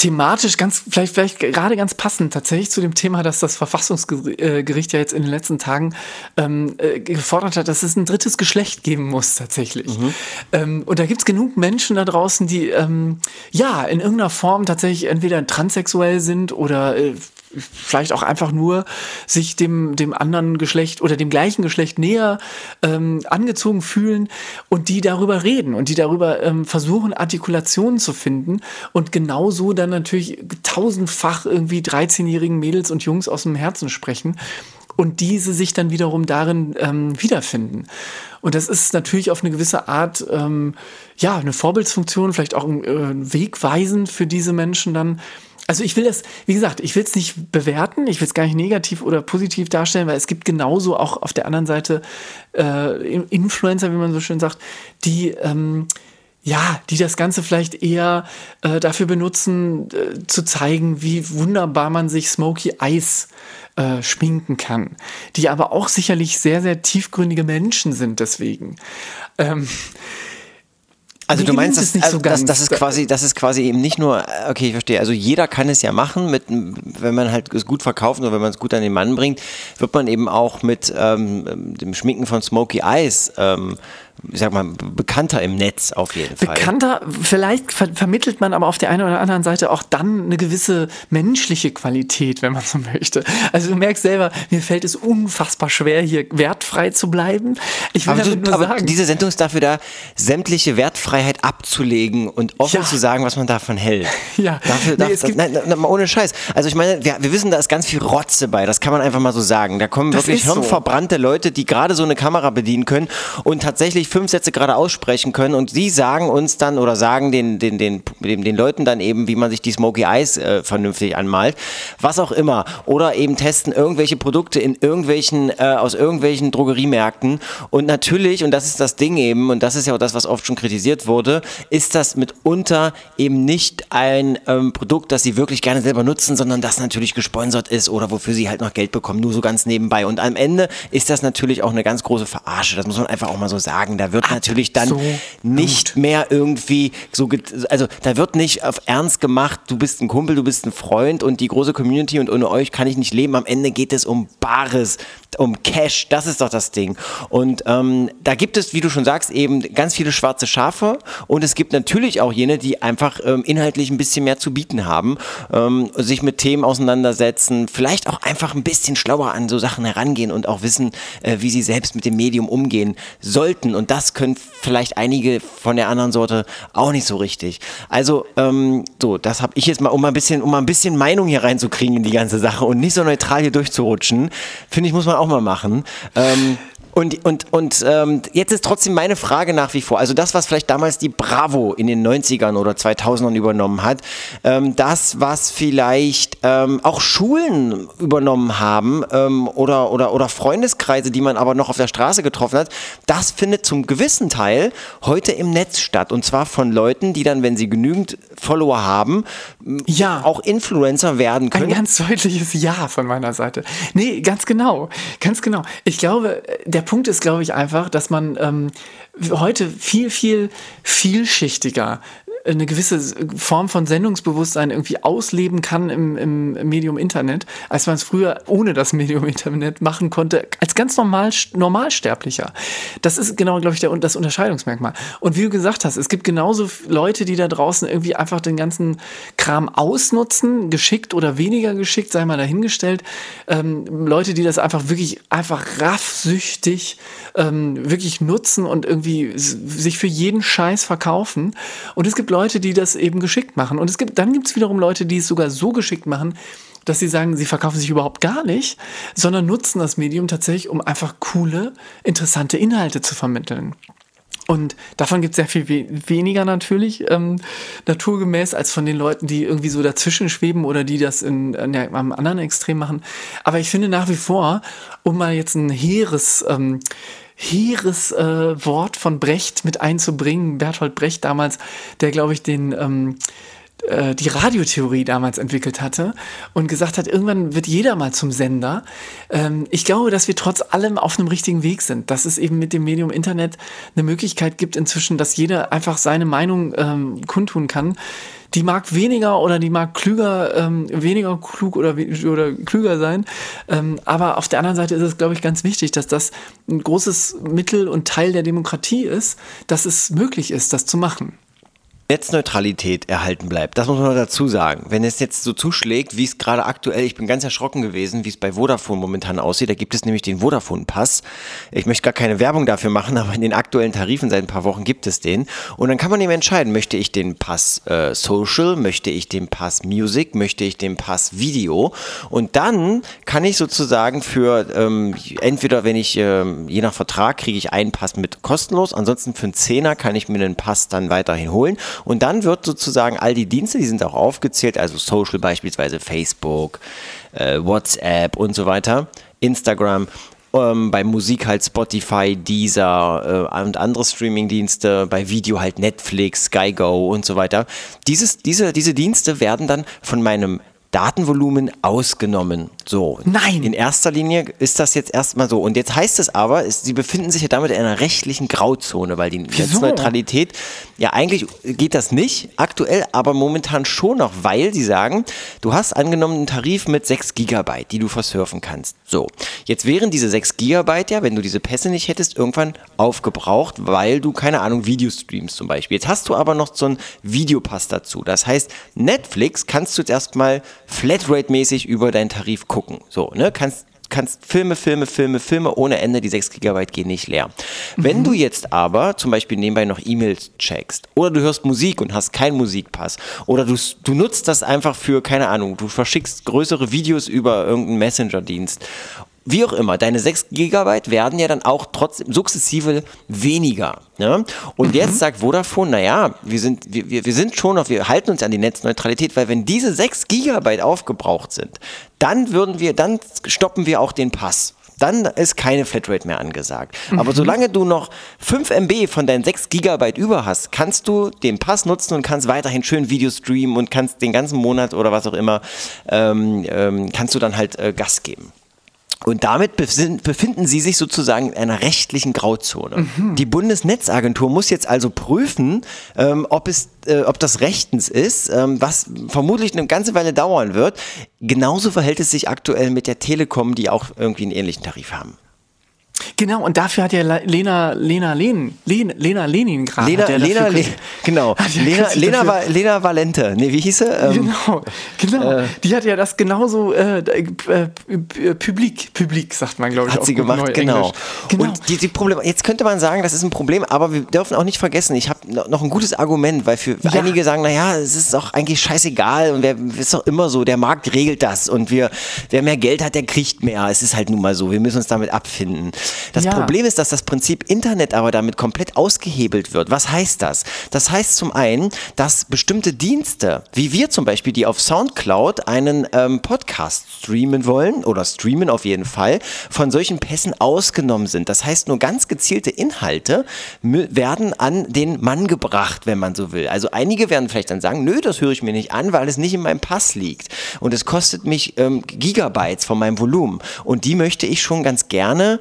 Speaker 1: thematisch ganz, vielleicht, vielleicht gerade ganz passend tatsächlich zu dem Thema, dass das Verfassungsgericht ja jetzt in den letzten Tagen ähm, äh, gefordert hat, dass es ein drittes Geschlecht geben muss tatsächlich. Mhm. Ähm, und da gibt es genug Menschen da draußen, die ähm, ja in irgendeiner Form tatsächlich entweder transsexuell sind oder äh, vielleicht auch einfach nur sich dem, dem anderen Geschlecht oder dem gleichen Geschlecht näher ähm, angezogen fühlen und die darüber reden und die darüber ähm, versuchen, Artikulationen zu finden und genauso dann natürlich tausendfach irgendwie 13-jährigen Mädels und Jungs aus dem Herzen sprechen und diese sich dann wiederum darin ähm, wiederfinden. Und das ist natürlich auf eine gewisse Art, ähm, ja, eine Vorbildsfunktion, vielleicht auch ein äh, Wegweisen für diese Menschen dann, also ich will das, wie gesagt, ich will es nicht bewerten, ich will es gar nicht negativ oder positiv darstellen, weil es gibt genauso auch auf der anderen Seite äh, Influencer, wie man so schön sagt, die ähm, ja, die das Ganze vielleicht eher äh, dafür benutzen, äh, zu zeigen, wie wunderbar man sich Smoky Eyes äh, schminken kann, die aber auch sicherlich sehr, sehr tiefgründige Menschen sind deswegen. Ähm,
Speaker 2: Also du meinst, das, also
Speaker 1: so
Speaker 2: das, das ist quasi, das ist quasi eben nicht nur, okay, ich verstehe. Also jeder kann es ja machen, mit, wenn man halt es gut verkauft oder wenn man es gut an den Mann bringt, wird man eben auch mit ähm, dem Schminken von Smoky Eyes, ähm, ich sag mal, bekannter im Netz auf jeden Fall.
Speaker 1: Bekannter, vielleicht ver vermittelt man aber auf der einen oder anderen Seite auch dann eine gewisse menschliche Qualität, wenn man so möchte. Also du merkst selber, mir fällt es unfassbar schwer, hier wertfrei zu bleiben. Ich will
Speaker 2: Aber,
Speaker 1: damit
Speaker 2: du,
Speaker 1: nur
Speaker 2: aber
Speaker 1: sagen,
Speaker 2: diese Sendung ist dafür da, sämtliche Wertfreiheit abzulegen und offen
Speaker 1: Ja.
Speaker 2: zu sagen, was man davon hält.
Speaker 1: Ja.
Speaker 2: Dafür,
Speaker 1: Nee,
Speaker 2: darf, nein, nein, nein, ohne Scheiß. Also ich meine, wir, wir wissen, da ist ganz viel Rotze bei. Das kann man einfach mal so sagen. Da kommen
Speaker 1: Das
Speaker 2: wirklich
Speaker 1: ist so.
Speaker 2: hirnverbrannte Leute, die gerade so eine Kamera bedienen können und tatsächlich fünf Sätze gerade aussprechen können. Und sie sagen uns dann oder sagen den, den, den, den, den Leuten dann eben, wie man sich die Smoky Eyes äh, vernünftig anmalt. Was auch immer. Oder eben testen irgendwelche Produkte in irgendwelchen, äh, aus irgendwelchen Drogeriemärkten. Und natürlich, und das ist das Ding eben, und das ist ja auch das, was oft schon kritisiert wurde, ist das mitunter eben nicht ein ähm, Produkt, das sie wirklich gerne selber nutzen, sondern das natürlich gesponsert ist oder wofür sie halt noch Geld bekommen, nur so ganz nebenbei. Und am Ende ist das natürlich auch eine ganz große Verarsche. Das muss man einfach auch mal so sagen. Da wird natürlich dann
Speaker 1: Absolut.
Speaker 2: nicht mehr irgendwie so, also da wird nicht auf Ernst gemacht, du bist ein Kumpel, du bist ein Freund und die große Community und ohne euch kann ich nicht leben. Am Ende geht es um Bares, um Cash, das ist doch das Ding. Und ähm, da gibt es, wie du schon sagst, eben ganz viele schwarze Schafe und es gibt natürlich auch jene, die einfach ähm, inhaltlich ein bisschen mehr zu bieten haben, ähm, sich mit Themen auseinandersetzen, vielleicht auch einfach ein bisschen schlauer an so Sachen herangehen und auch wissen, äh, wie sie selbst mit dem Medium umgehen sollten. Und das können vielleicht einige von der anderen Sorte auch nicht so richtig. Also, ähm, so, das habe ich jetzt mal, um mal ein bisschen, um mal ein bisschen Meinung hier reinzukriegen in die ganze Sache und nicht so neutral hier durchzurutschen, finde ich, muss man auch mal machen. Ähm, und, und, und ähm, jetzt ist trotzdem meine Frage nach wie vor, also das, was vielleicht damals die Bravo in den 90ern oder 2000ern übernommen hat, ähm, das, was vielleicht ähm, auch Schulen übernommen haben ähm, oder, oder, oder Freundeskreise, die man aber noch auf der Straße getroffen hat, das findet zum gewissen Teil heute im Netz statt. Und zwar von Leuten, die dann, wenn sie genügend Follower haben,
Speaker 1: Ja.
Speaker 2: auch Influencer werden
Speaker 1: Ein
Speaker 2: können.
Speaker 1: ganz deutliches Ja von meiner Seite. Nee, ganz genau. Ganz genau. Ich glaube, der Punkt ist, glaube ich, einfach, dass man ähm, heute viel, viel vielschichtiger eine gewisse Form von Sendungsbewusstsein irgendwie ausleben kann im, im Medium Internet, als man es früher ohne das Medium Internet machen konnte, als ganz normal, Normalsterblicher. Das ist genau, glaube ich, der, das Unterscheidungsmerkmal. Und wie du gesagt hast, es gibt genauso Leute, die da draußen irgendwie einfach den ganzen Kram ausnutzen, geschickt oder weniger geschickt, sei mal dahingestellt. Ähm, Leute, die das einfach wirklich einfach raffsüchtig ähm, wirklich nutzen und irgendwie sich für jeden Scheiß verkaufen. Und es gibt Leute, die das eben geschickt machen. Und es gibt, dann gibt es wiederum Leute, die es sogar so geschickt machen, dass sie sagen, sie verkaufen sich überhaupt gar nicht, sondern nutzen das Medium tatsächlich, um einfach coole, interessante Inhalte zu vermitteln. Und davon gibt es sehr viel we weniger natürlich, ähm, naturgemäß, als von den Leuten, die irgendwie so dazwischen schweben oder die das in, in der, am anderen Extrem machen. Aber ich finde nach wie vor, um mal jetzt ein hehres, ähm, hehres äh, Wort von Brecht mit einzubringen, Bertolt Brecht damals, der, glaube ich, den... Ähm, äh, die Radiotheorie damals entwickelt hatte und gesagt hat, irgendwann wird jeder mal zum Sender. Ähm, ich glaube, dass wir trotz allem auf einem richtigen Weg sind, dass es eben mit dem Medium Internet eine Möglichkeit gibt inzwischen, dass jeder einfach seine Meinung ähm, kundtun kann. Die mag weniger oder die mag klüger, ähm, weniger klug oder, oder klüger sein. Ähm, aber auf der anderen Seite ist es, glaube ich, ganz wichtig, dass das ein großes Mittel und Teil der Demokratie ist, dass es möglich ist, das zu machen.
Speaker 2: Netzneutralität erhalten bleibt. Das muss man dazu sagen. Wenn es jetzt so zuschlägt, wie es gerade aktuell, ich bin ganz erschrocken gewesen, wie es bei Vodafone momentan aussieht. Da gibt es nämlich den Vodafone-Pass. Ich möchte gar keine Werbung dafür machen, aber in den aktuellen Tarifen seit ein paar Wochen gibt es den. Und dann kann man eben entscheiden, möchte ich den Pass äh, Social, möchte ich den Pass Music, möchte ich den Pass Video. Und dann kann ich sozusagen für ähm, entweder, wenn ich ähm, je nach Vertrag kriege ich einen Pass mit kostenlos, ansonsten für einen Zehner kann ich mir den Pass dann weiterhin holen. Und dann wird sozusagen all die Dienste, die sind auch aufgezählt, also Social beispielsweise Facebook, äh, WhatsApp und so weiter, Instagram. Ähm, bei Musik halt Spotify, Deezer äh, und andere Streamingdienste, bei Video halt Netflix, SkyGo und so weiter. Dieses, diese, diese Dienste werden dann von meinem Datenvolumen ausgenommen. So.
Speaker 1: Nein.
Speaker 2: In erster Linie ist das jetzt erstmal so. Und jetzt heißt es aber, es, sie befinden sich ja damit in einer rechtlichen Grauzone, weil die Netzneutralität, ja eigentlich geht das nicht aktuell, aber momentan schon noch, weil sie sagen, du hast angenommen einen Tarif mit 6 Gigabyte, die du versurfen kannst. So. Jetzt wären diese 6 Gigabyte ja, wenn du diese Pässe nicht hättest, irgendwann aufgebraucht, weil du, keine Ahnung, Videos streamst zum Beispiel. Jetzt hast du aber noch so einen Videopass dazu. Das heißt, Netflix kannst du jetzt erstmal Flatrate-mäßig über deinen Tarif gucken gucken. So, ne? Kannst kannst Filme, Filme, Filme, Filme ohne Ende, die 6 GB gehen nicht leer. Mhm. Wenn du jetzt aber zum Beispiel nebenbei noch E-Mails checkst oder du hörst Musik und hast keinen Musikpass oder du, du nutzt das einfach für, keine Ahnung, du verschickst größere Videos über irgendeinen Messenger-Dienst wie auch immer, deine 6 Gigabyte werden ja dann auch trotzdem sukzessive weniger. Ne? Und mhm. jetzt sagt Vodafone, naja, wir sind, wir, wir sind schon noch, wir halten uns an die Netzneutralität, weil wenn diese 6 Gigabyte aufgebraucht sind, dann würden wir, dann stoppen wir auch den Pass. Dann ist keine Flatrate mehr angesagt. Mhm. Aber solange du noch 5 MB von deinen 6 Gigabyte über hast, kannst du den Pass nutzen und kannst weiterhin schön Videos streamen und kannst den ganzen Monat oder was auch immer, ähm, ähm, kannst du dann halt äh, Gas geben. Und damit befinden sie sich sozusagen in einer rechtlichen Grauzone. Mhm. Die Bundesnetzagentur muss jetzt also prüfen, ähm, ob, es, äh, ob das rechtens ist, ähm, was vermutlich eine ganze Weile dauern wird. Genauso verhält es sich aktuell mit der Telekom, die auch irgendwie einen ähnlichen Tarif haben.
Speaker 1: Genau, und dafür hat ja Lena, Lena Lenin, Lena, Lena Leningrad.
Speaker 2: Lena, Lena, Le genau. Lena, Lena, Va Lena Valente. Nee, wie hieß sie?
Speaker 1: Ähm, genau, genau. Äh, die hat ja das genauso, äh, äh, Publik, Publik, sagt man, glaube ich.
Speaker 2: Hat sie gemacht, genau. genau. Und die, die Probleme, jetzt könnte man sagen, das ist ein Problem, aber wir dürfen auch nicht vergessen, ich habe noch ein gutes Argument, weil für ja. einige sagen, naja, es ist doch eigentlich scheißegal und wer ist doch immer so, der Markt regelt das und wir, wer mehr Geld hat, der kriegt mehr. Es ist halt nun mal so, wir müssen uns damit abfinden. Das ja. Problem ist, dass das Prinzip Internet aber damit komplett ausgehebelt wird. Was heißt das? Das heißt zum einen, dass bestimmte Dienste, wie wir zum Beispiel, die auf Soundcloud einen ähm, Podcast streamen wollen oder streamen auf jeden Fall, von solchen Pässen ausgenommen sind. Das heißt, nur ganz gezielte Inhalte werden an den Mann gebracht, wenn man so will. Also einige werden vielleicht dann sagen, nö, das höre ich mir nicht an, weil es nicht in meinem Pass liegt. Und es kostet mich ähm, Gigabytes von meinem Volumen. Und die möchte ich schon ganz gerne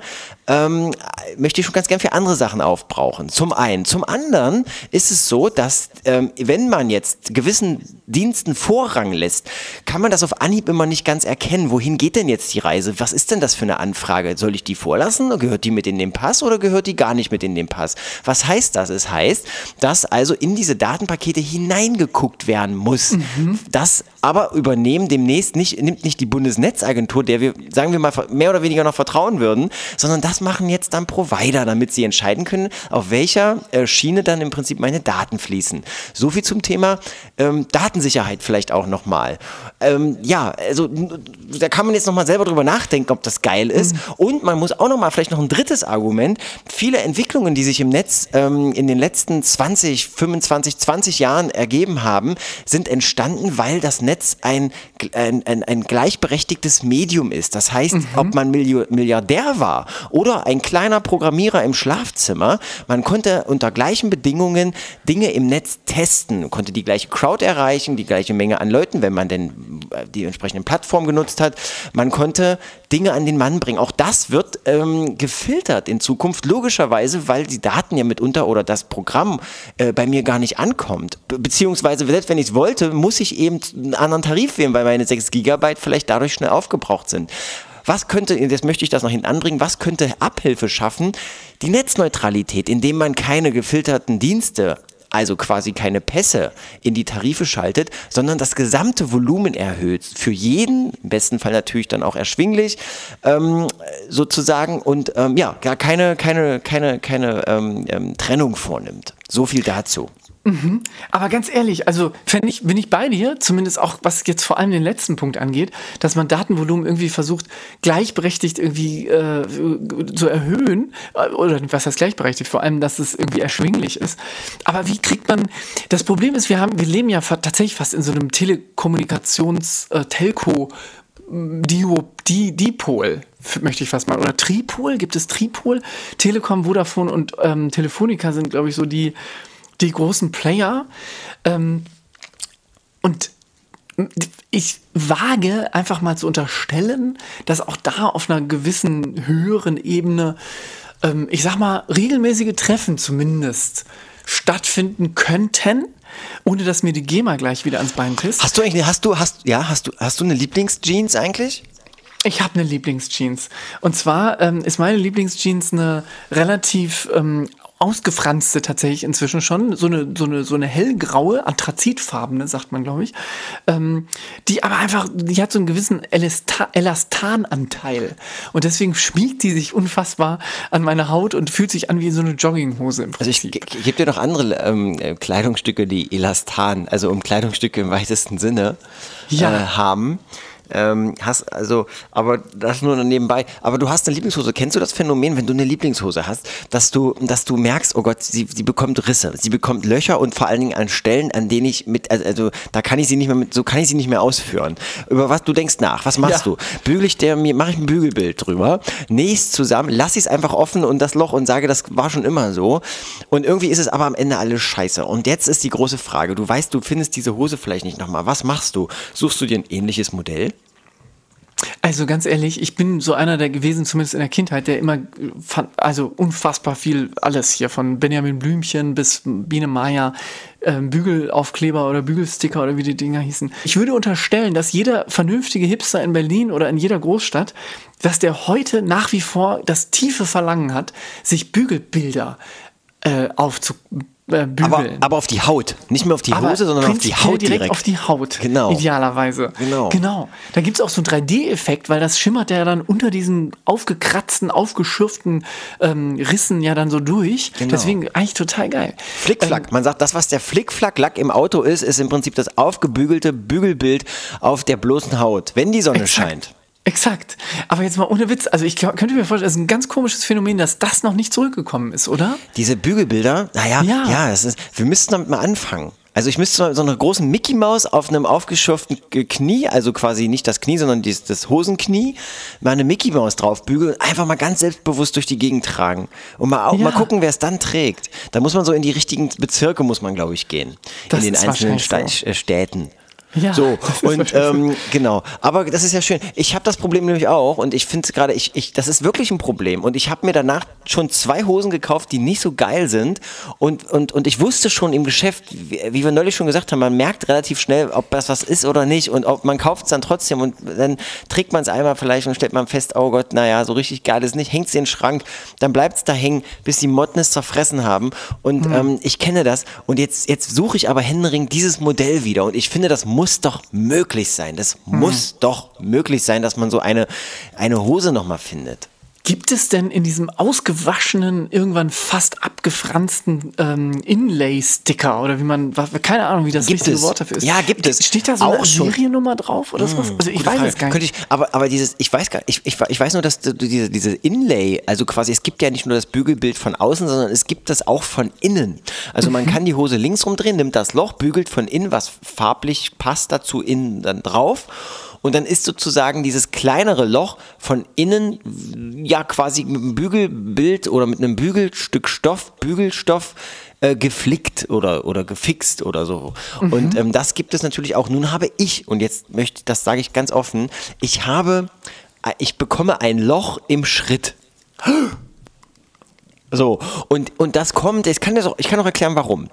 Speaker 2: ähm, möchte ich schon ganz gern für andere Sachen aufbrauchen. Zum einen. Zum anderen ist es so, dass ähm, wenn man jetzt gewissen Diensten Vorrang lässt, kann man das auf Anhieb immer nicht ganz erkennen. Wohin geht denn jetzt die Reise? Was ist denn das für eine Anfrage? Soll ich die vorlassen? Gehört die mit in den Pass oder gehört die gar nicht mit in den Pass? Was heißt das? Es heißt, dass also in diese Datenpakete hineingeguckt werden muss. Mhm. Das aber übernehmen demnächst nicht, nimmt nicht die Bundesnetzagentur, der wir, sagen wir mal, mehr oder weniger noch vertrauen würden, sondern das machen jetzt dann Provider, damit sie entscheiden können, auf welcher äh, Schiene dann im Prinzip meine Daten fließen. So viel zum Thema ähm, Datensicherheit vielleicht auch nochmal. Ähm, ja, also da kann man jetzt nochmal selber drüber nachdenken, ob das geil ist. Mhm. Und man muss auch nochmal vielleicht noch ein drittes Argument. Viele Entwicklungen, die sich im Netz ähm, in den letzten 20, 25, 20 Jahren ergeben haben, sind entstanden, weil das Netz ein, ein, ein, ein gleichberechtigtes Medium ist. Das heißt, mhm. ob man Milliardär war oder oder ein kleiner Programmierer im Schlafzimmer. Man konnte unter gleichen Bedingungen Dinge im Netz testen, konnte die gleiche Crowd erreichen, die gleiche Menge an Leuten, wenn man denn äh, die entsprechenden Plattformen genutzt hat. Man konnte Dinge an den Mann bringen. Auch das wird ähm, gefiltert in Zukunft, logischerweise, weil die Daten ja mitunter oder das Programm äh, bei mir gar nicht ankommt. Be beziehungsweise, selbst wenn ich es wollte, muss ich eben einen anderen Tarif wählen, weil meine 6 Gigabyte vielleicht dadurch schnell aufgebraucht sind. Was könnte, jetzt möchte ich das noch hinten anbringen, was könnte Abhilfe schaffen? Die Netzneutralität, indem man keine gefilterten Dienste also quasi keine Pässe in die Tarife schaltet, sondern das gesamte Volumen erhöht. Für jeden, im besten Fall natürlich dann auch erschwinglich, ähm, sozusagen, und ähm, ja, gar keine, keine, keine, keine ähm, ähm Trennung vornimmt. So viel dazu.
Speaker 1: Mhm. Aber ganz ehrlich, also ich, bin ich bei dir, zumindest auch was jetzt vor allem den letzten Punkt angeht, dass man Datenvolumen irgendwie versucht, gleichberechtigt irgendwie äh, zu erhöhen. Oder was heißt gleichberechtigt? Vor allem, dass es irgendwie erschwinglich ist. Aber wie kriegt man. Das Problem ist, wir haben, wir leben ja tatsächlich fast in so einem Telekommunikations-Telco- äh, Dio, die, Dipol, möchte ich fast mal. Oder Tripol? Gibt es Tripol? Telekom, Vodafone und ähm, Telefonica sind, glaube ich, so die, die großen Player. Ähm, und ich wage einfach mal zu unterstellen, dass auch da auf einer gewissen höheren Ebene, ähm, ich sag mal, regelmäßige Treffen zumindest stattfinden könnten, ohne dass mir die GEMA gleich wieder ans Bein pisst.
Speaker 2: Hast du eigentlich, hast du, hast, ja, hast du, hast du eine Lieblingsjeans eigentlich?
Speaker 1: Ich habe eine Lieblingsjeans. Und zwar ähm, ist meine Lieblingsjeans eine relativ ähm, ausgefranste tatsächlich inzwischen schon, so eine, so eine, so eine hellgraue, anthrazitfarbene, sagt man, glaube ich, ähm, die aber einfach, die hat so einen gewissen Elasta Elastananteil und deswegen schmiegt die sich unfassbar an meine Haut und fühlt sich an wie so eine Jogginghose im
Speaker 2: Prinzip. Also ich, ich gebe dir noch andere ähm, äh, Kleidungsstücke, die Elastan, also um Kleidungsstücke im weitesten Sinne ja. äh, haben. Ähm, hast also, aber das nur nebenbei. Aber du hast eine Lieblingshose. Kennst du das Phänomen, wenn du eine Lieblingshose hast, dass du, dass du merkst, oh Gott, sie, sie bekommt Risse, sie bekommt Löcher und vor allen Dingen an Stellen, an denen ich mit, also, also da kann ich sie nicht mehr mit, so kann ich sie nicht mehr ausführen. Über was du denkst nach, was machst ja. du? Bügel ich der mir, mache ich ein Bügelbild drüber, nächst zusammen, lass ich es einfach offen und das Loch und sage, das war schon immer so. Und irgendwie ist es aber am Ende alles scheiße. Und jetzt ist die große Frage, du weißt, du findest diese Hose vielleicht nicht nochmal. Was machst du? Suchst du dir ein ähnliches Modell?
Speaker 1: Also ganz ehrlich, ich bin so einer der gewesen, zumindest in der Kindheit, der immer fand, also unfassbar viel alles hier, von Benjamin Blümchen bis Biene Meier, äh, Bügelaufkleber oder Bügelsticker oder wie die Dinger hießen. Ich würde unterstellen, dass jeder vernünftige Hipster in Berlin oder in jeder Großstadt, dass der heute nach wie vor das tiefe Verlangen hat, sich Bügelbilder äh, aufzubauen
Speaker 2: äh, aber, aber, auf die Haut. Nicht mehr auf die aber Hose, sondern auf die Haut direkt. direkt.
Speaker 1: auf die Haut.
Speaker 2: Genau.
Speaker 1: Idealerweise.
Speaker 2: Genau.
Speaker 1: Genau. Da gibt es auch so einen 3D-Effekt, weil das schimmert ja dann unter diesen aufgekratzten, aufgeschürften ähm, Rissen ja dann so durch. Genau. Deswegen eigentlich total geil.
Speaker 2: Flickflack. Ähm, Man sagt, das, was der Flickflack-Lack im Auto ist, ist im Prinzip das aufgebügelte Bügelbild auf der bloßen Haut, wenn die Sonne exakt. scheint.
Speaker 1: Exakt. Aber jetzt mal ohne Witz. Also ich könnte mir vorstellen, das ist ein ganz komisches Phänomen, dass das noch nicht zurückgekommen ist, oder?
Speaker 2: Diese Bügelbilder, naja, ja, ja ist, wir müssten damit mal anfangen. Also ich müsste mal so einer großen Mickey Maus auf einem aufgeschürften Knie, also quasi nicht das Knie, sondern das, das Hosenknie, mal eine Mickey Maus drauf bügeln und einfach mal ganz selbstbewusst durch die Gegend tragen. Und mal, auch, ja. mal gucken, wer es dann trägt. Da muss man so in die richtigen Bezirke, muss man glaube ich gehen. Das in den einzelnen so. Äh, Städten. Ja, so, und ähm, genau. Aber das ist ja schön. Ich habe das Problem nämlich auch und ich finde gerade, ich, ich, das ist wirklich ein Problem. Und ich habe mir danach schon zwei Hosen gekauft, die nicht so geil sind. Und, und, und ich wusste schon im Geschäft, wie, wie wir neulich schon gesagt haben, man merkt relativ schnell, ob das was ist oder nicht. Und ob man kauft es dann trotzdem und dann trägt man es einmal vielleicht und stellt man fest, oh Gott, naja, so richtig geil ist nicht, hängt es in den Schrank, dann bleibt es da hängen, bis die Motten es zerfressen haben. Und mhm. ähm, ich kenne das. Und jetzt, jetzt suche ich aber Henring dieses Modell wieder. Und ich finde, das muss doch möglich sein. Das mhm. muss doch möglich sein, dass man so eine, eine Hose nochmal findet.
Speaker 1: Gibt es denn in diesem ausgewaschenen, irgendwann fast abgefransten ähm, Inlay-Sticker oder wie man, keine Ahnung, wie das
Speaker 2: gibt
Speaker 1: richtige
Speaker 2: es.
Speaker 1: Wort dafür ist?
Speaker 2: Ja, gibt es.
Speaker 1: Steht da so auch eine Seriennummer drauf oder sowas? Hm,
Speaker 2: also ich weiß Frage. es gar nicht. Könnte ich, aber, aber dieses, ich weiß gar ich, ich, ich weiß nur, dass du diese, diese Inlay, also quasi, es gibt ja nicht nur das Bügelbild von außen, sondern es gibt das auch von innen. Also man mhm. kann die Hose links rumdrehen, nimmt das Loch, bügelt von innen, was farblich passt dazu innen dann drauf und dann ist sozusagen dieses kleinere Loch von innen ja quasi mit einem Bügelbild oder mit einem Bügelstück Stoff, Bügelstoff äh, geflickt oder, oder gefixt oder so. Mhm. Und ähm, das gibt es natürlich auch. Nun habe ich, und jetzt möchte, das sage ich ganz offen, ich habe, äh, ich bekomme ein Loch im Schritt. So, und, und das kommt, ich kann, das auch, ich kann auch erklären, warum.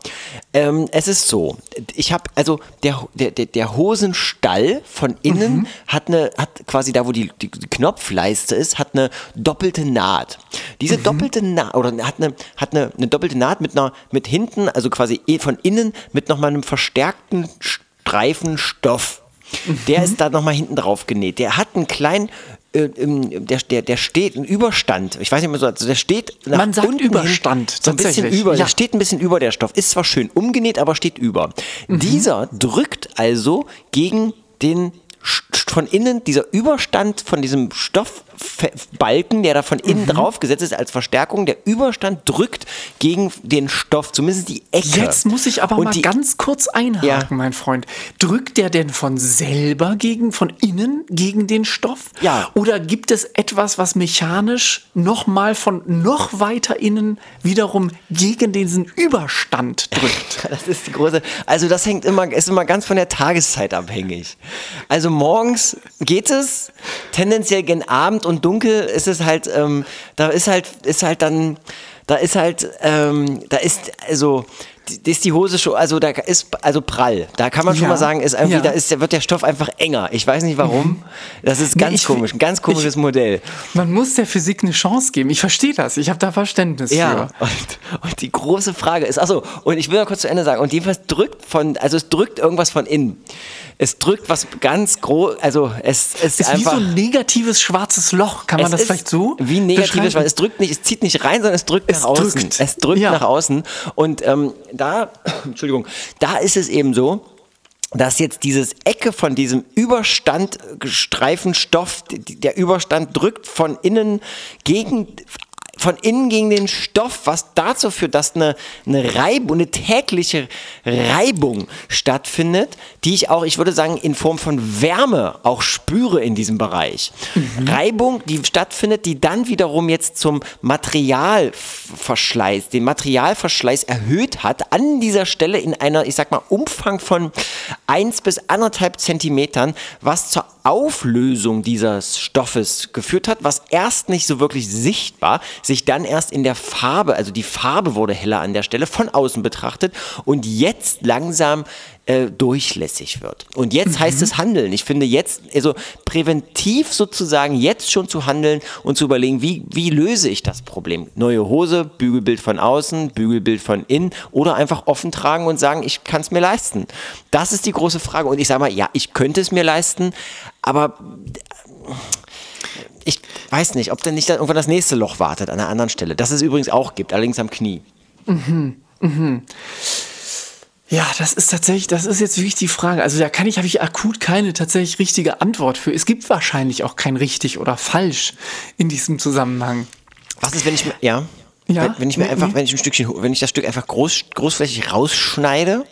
Speaker 2: Ähm, es ist so, ich habe, also der, der, der Hosenstall von innen mhm. hat eine, hat quasi da, wo die, die, Knopfleiste ist, hat eine doppelte Naht. Diese mhm. doppelte Naht, oder hat eine, hat eine, eine doppelte Naht mit einer, mit hinten, also quasi von innen mit nochmal einem verstärkten Streifen Stoff. Der mhm. ist da nochmal hinten drauf genäht. Der hat einen kleinen äh, der, der, der steht, ein Überstand, ich weiß nicht mehr so, also der steht
Speaker 1: nach Man sagt unten Überstand,
Speaker 2: hin, so ein bisschen über, ja. der steht ein bisschen über der Stoff, ist zwar schön umgenäht, aber steht über. Mhm. Dieser drückt also gegen den von innen, dieser Überstand von diesem Stoff Stoffbalken, der da von innen mhm. drauf gesetzt ist als Verstärkung. Der Überstand drückt gegen den Stoff, zumindest die Ecke.
Speaker 1: Jetzt muss ich aber Und mal die, ganz kurz einhaken, ja. mein Freund. Drückt der denn von selber gegen, von innen gegen den Stoff?
Speaker 2: Ja.
Speaker 1: Oder gibt es etwas, was mechanisch nochmal von noch weiter innen wiederum gegen diesen Überstand drückt?
Speaker 2: das ist die große. Also das hängt immer, ist immer ganz von der Tageszeit abhängig. Also morgens geht es, tendenziell gen Abend und dunkel ist es halt, ähm, da ist halt, ist halt dann, da ist halt, ähm, da ist, also, ist die Hose schon, also da ist also prall. Da kann man ja. schon mal sagen, ist irgendwie, ja. da ist, wird der Stoff einfach enger. Ich weiß nicht warum. Das ist ganz nee, komisch, ein ganz komisches ich, Modell.
Speaker 1: Man muss der Physik eine Chance geben. Ich verstehe das. Ich habe da Verständnis
Speaker 2: ja. für. Und, und die große Frage ist, achso, und ich will mal kurz zu Ende sagen, und jedenfalls drückt von, also es drückt irgendwas von innen es drückt was ganz groß, also es, es
Speaker 1: ist einfach, wie so ein negatives schwarzes Loch, kann man das vielleicht so?
Speaker 2: Wie negatives, weil es drückt nicht, es zieht nicht rein, sondern es drückt es nach außen. Drückt. Es drückt nach außen und ähm, da, Entschuldigung, da ist es eben so, dass jetzt dieses Ecke von diesem Überstand Streifenstoff, der Überstand drückt von innen gegen von innen gegen den Stoff, was dazu führt, dass eine, eine Reibung, eine tägliche Reibung stattfindet, die ich auch, ich würde sagen, in Form von Wärme auch spüre in diesem Bereich. Mhm. Reibung, die stattfindet, die dann wiederum jetzt zum Materialverschleiß, den Materialverschleiß erhöht hat, an dieser Stelle in einer, ich sag mal, Umfang von 1 bis anderthalb Zentimetern, was zur Auflösung dieses Stoffes geführt hat, was erst nicht so wirklich sichtbar, sich dann erst in der Farbe, also die Farbe wurde heller an der Stelle von außen betrachtet und jetzt langsam äh, durchlässig wird. Und jetzt mhm. heißt es handeln. Ich finde jetzt, also präventiv sozusagen jetzt schon zu handeln und zu überlegen, wie, wie löse ich das Problem? Neue Hose, Bügelbild von außen, Bügelbild von innen oder einfach offen tragen und sagen, ich kann es mir leisten. Das ist die große Frage. Und ich sage mal, ja, ich könnte es mir leisten, aber ich weiß nicht, ob denn nicht dann irgendwann das nächste Loch wartet an einer anderen Stelle. Das es übrigens auch gibt, allerdings am Knie. Mhm. Mhm.
Speaker 1: Ja, das ist tatsächlich, das ist jetzt wirklich die Frage. Also da kann ich, habe ich akut keine tatsächlich richtige Antwort für. Es gibt wahrscheinlich auch kein richtig oder falsch in diesem Zusammenhang.
Speaker 2: Was ist, wenn ich mir, ja, ja? Wenn, wenn ich mir einfach, wenn ich ein Stückchen, wenn ich das Stück einfach groß, großflächig rausschneide?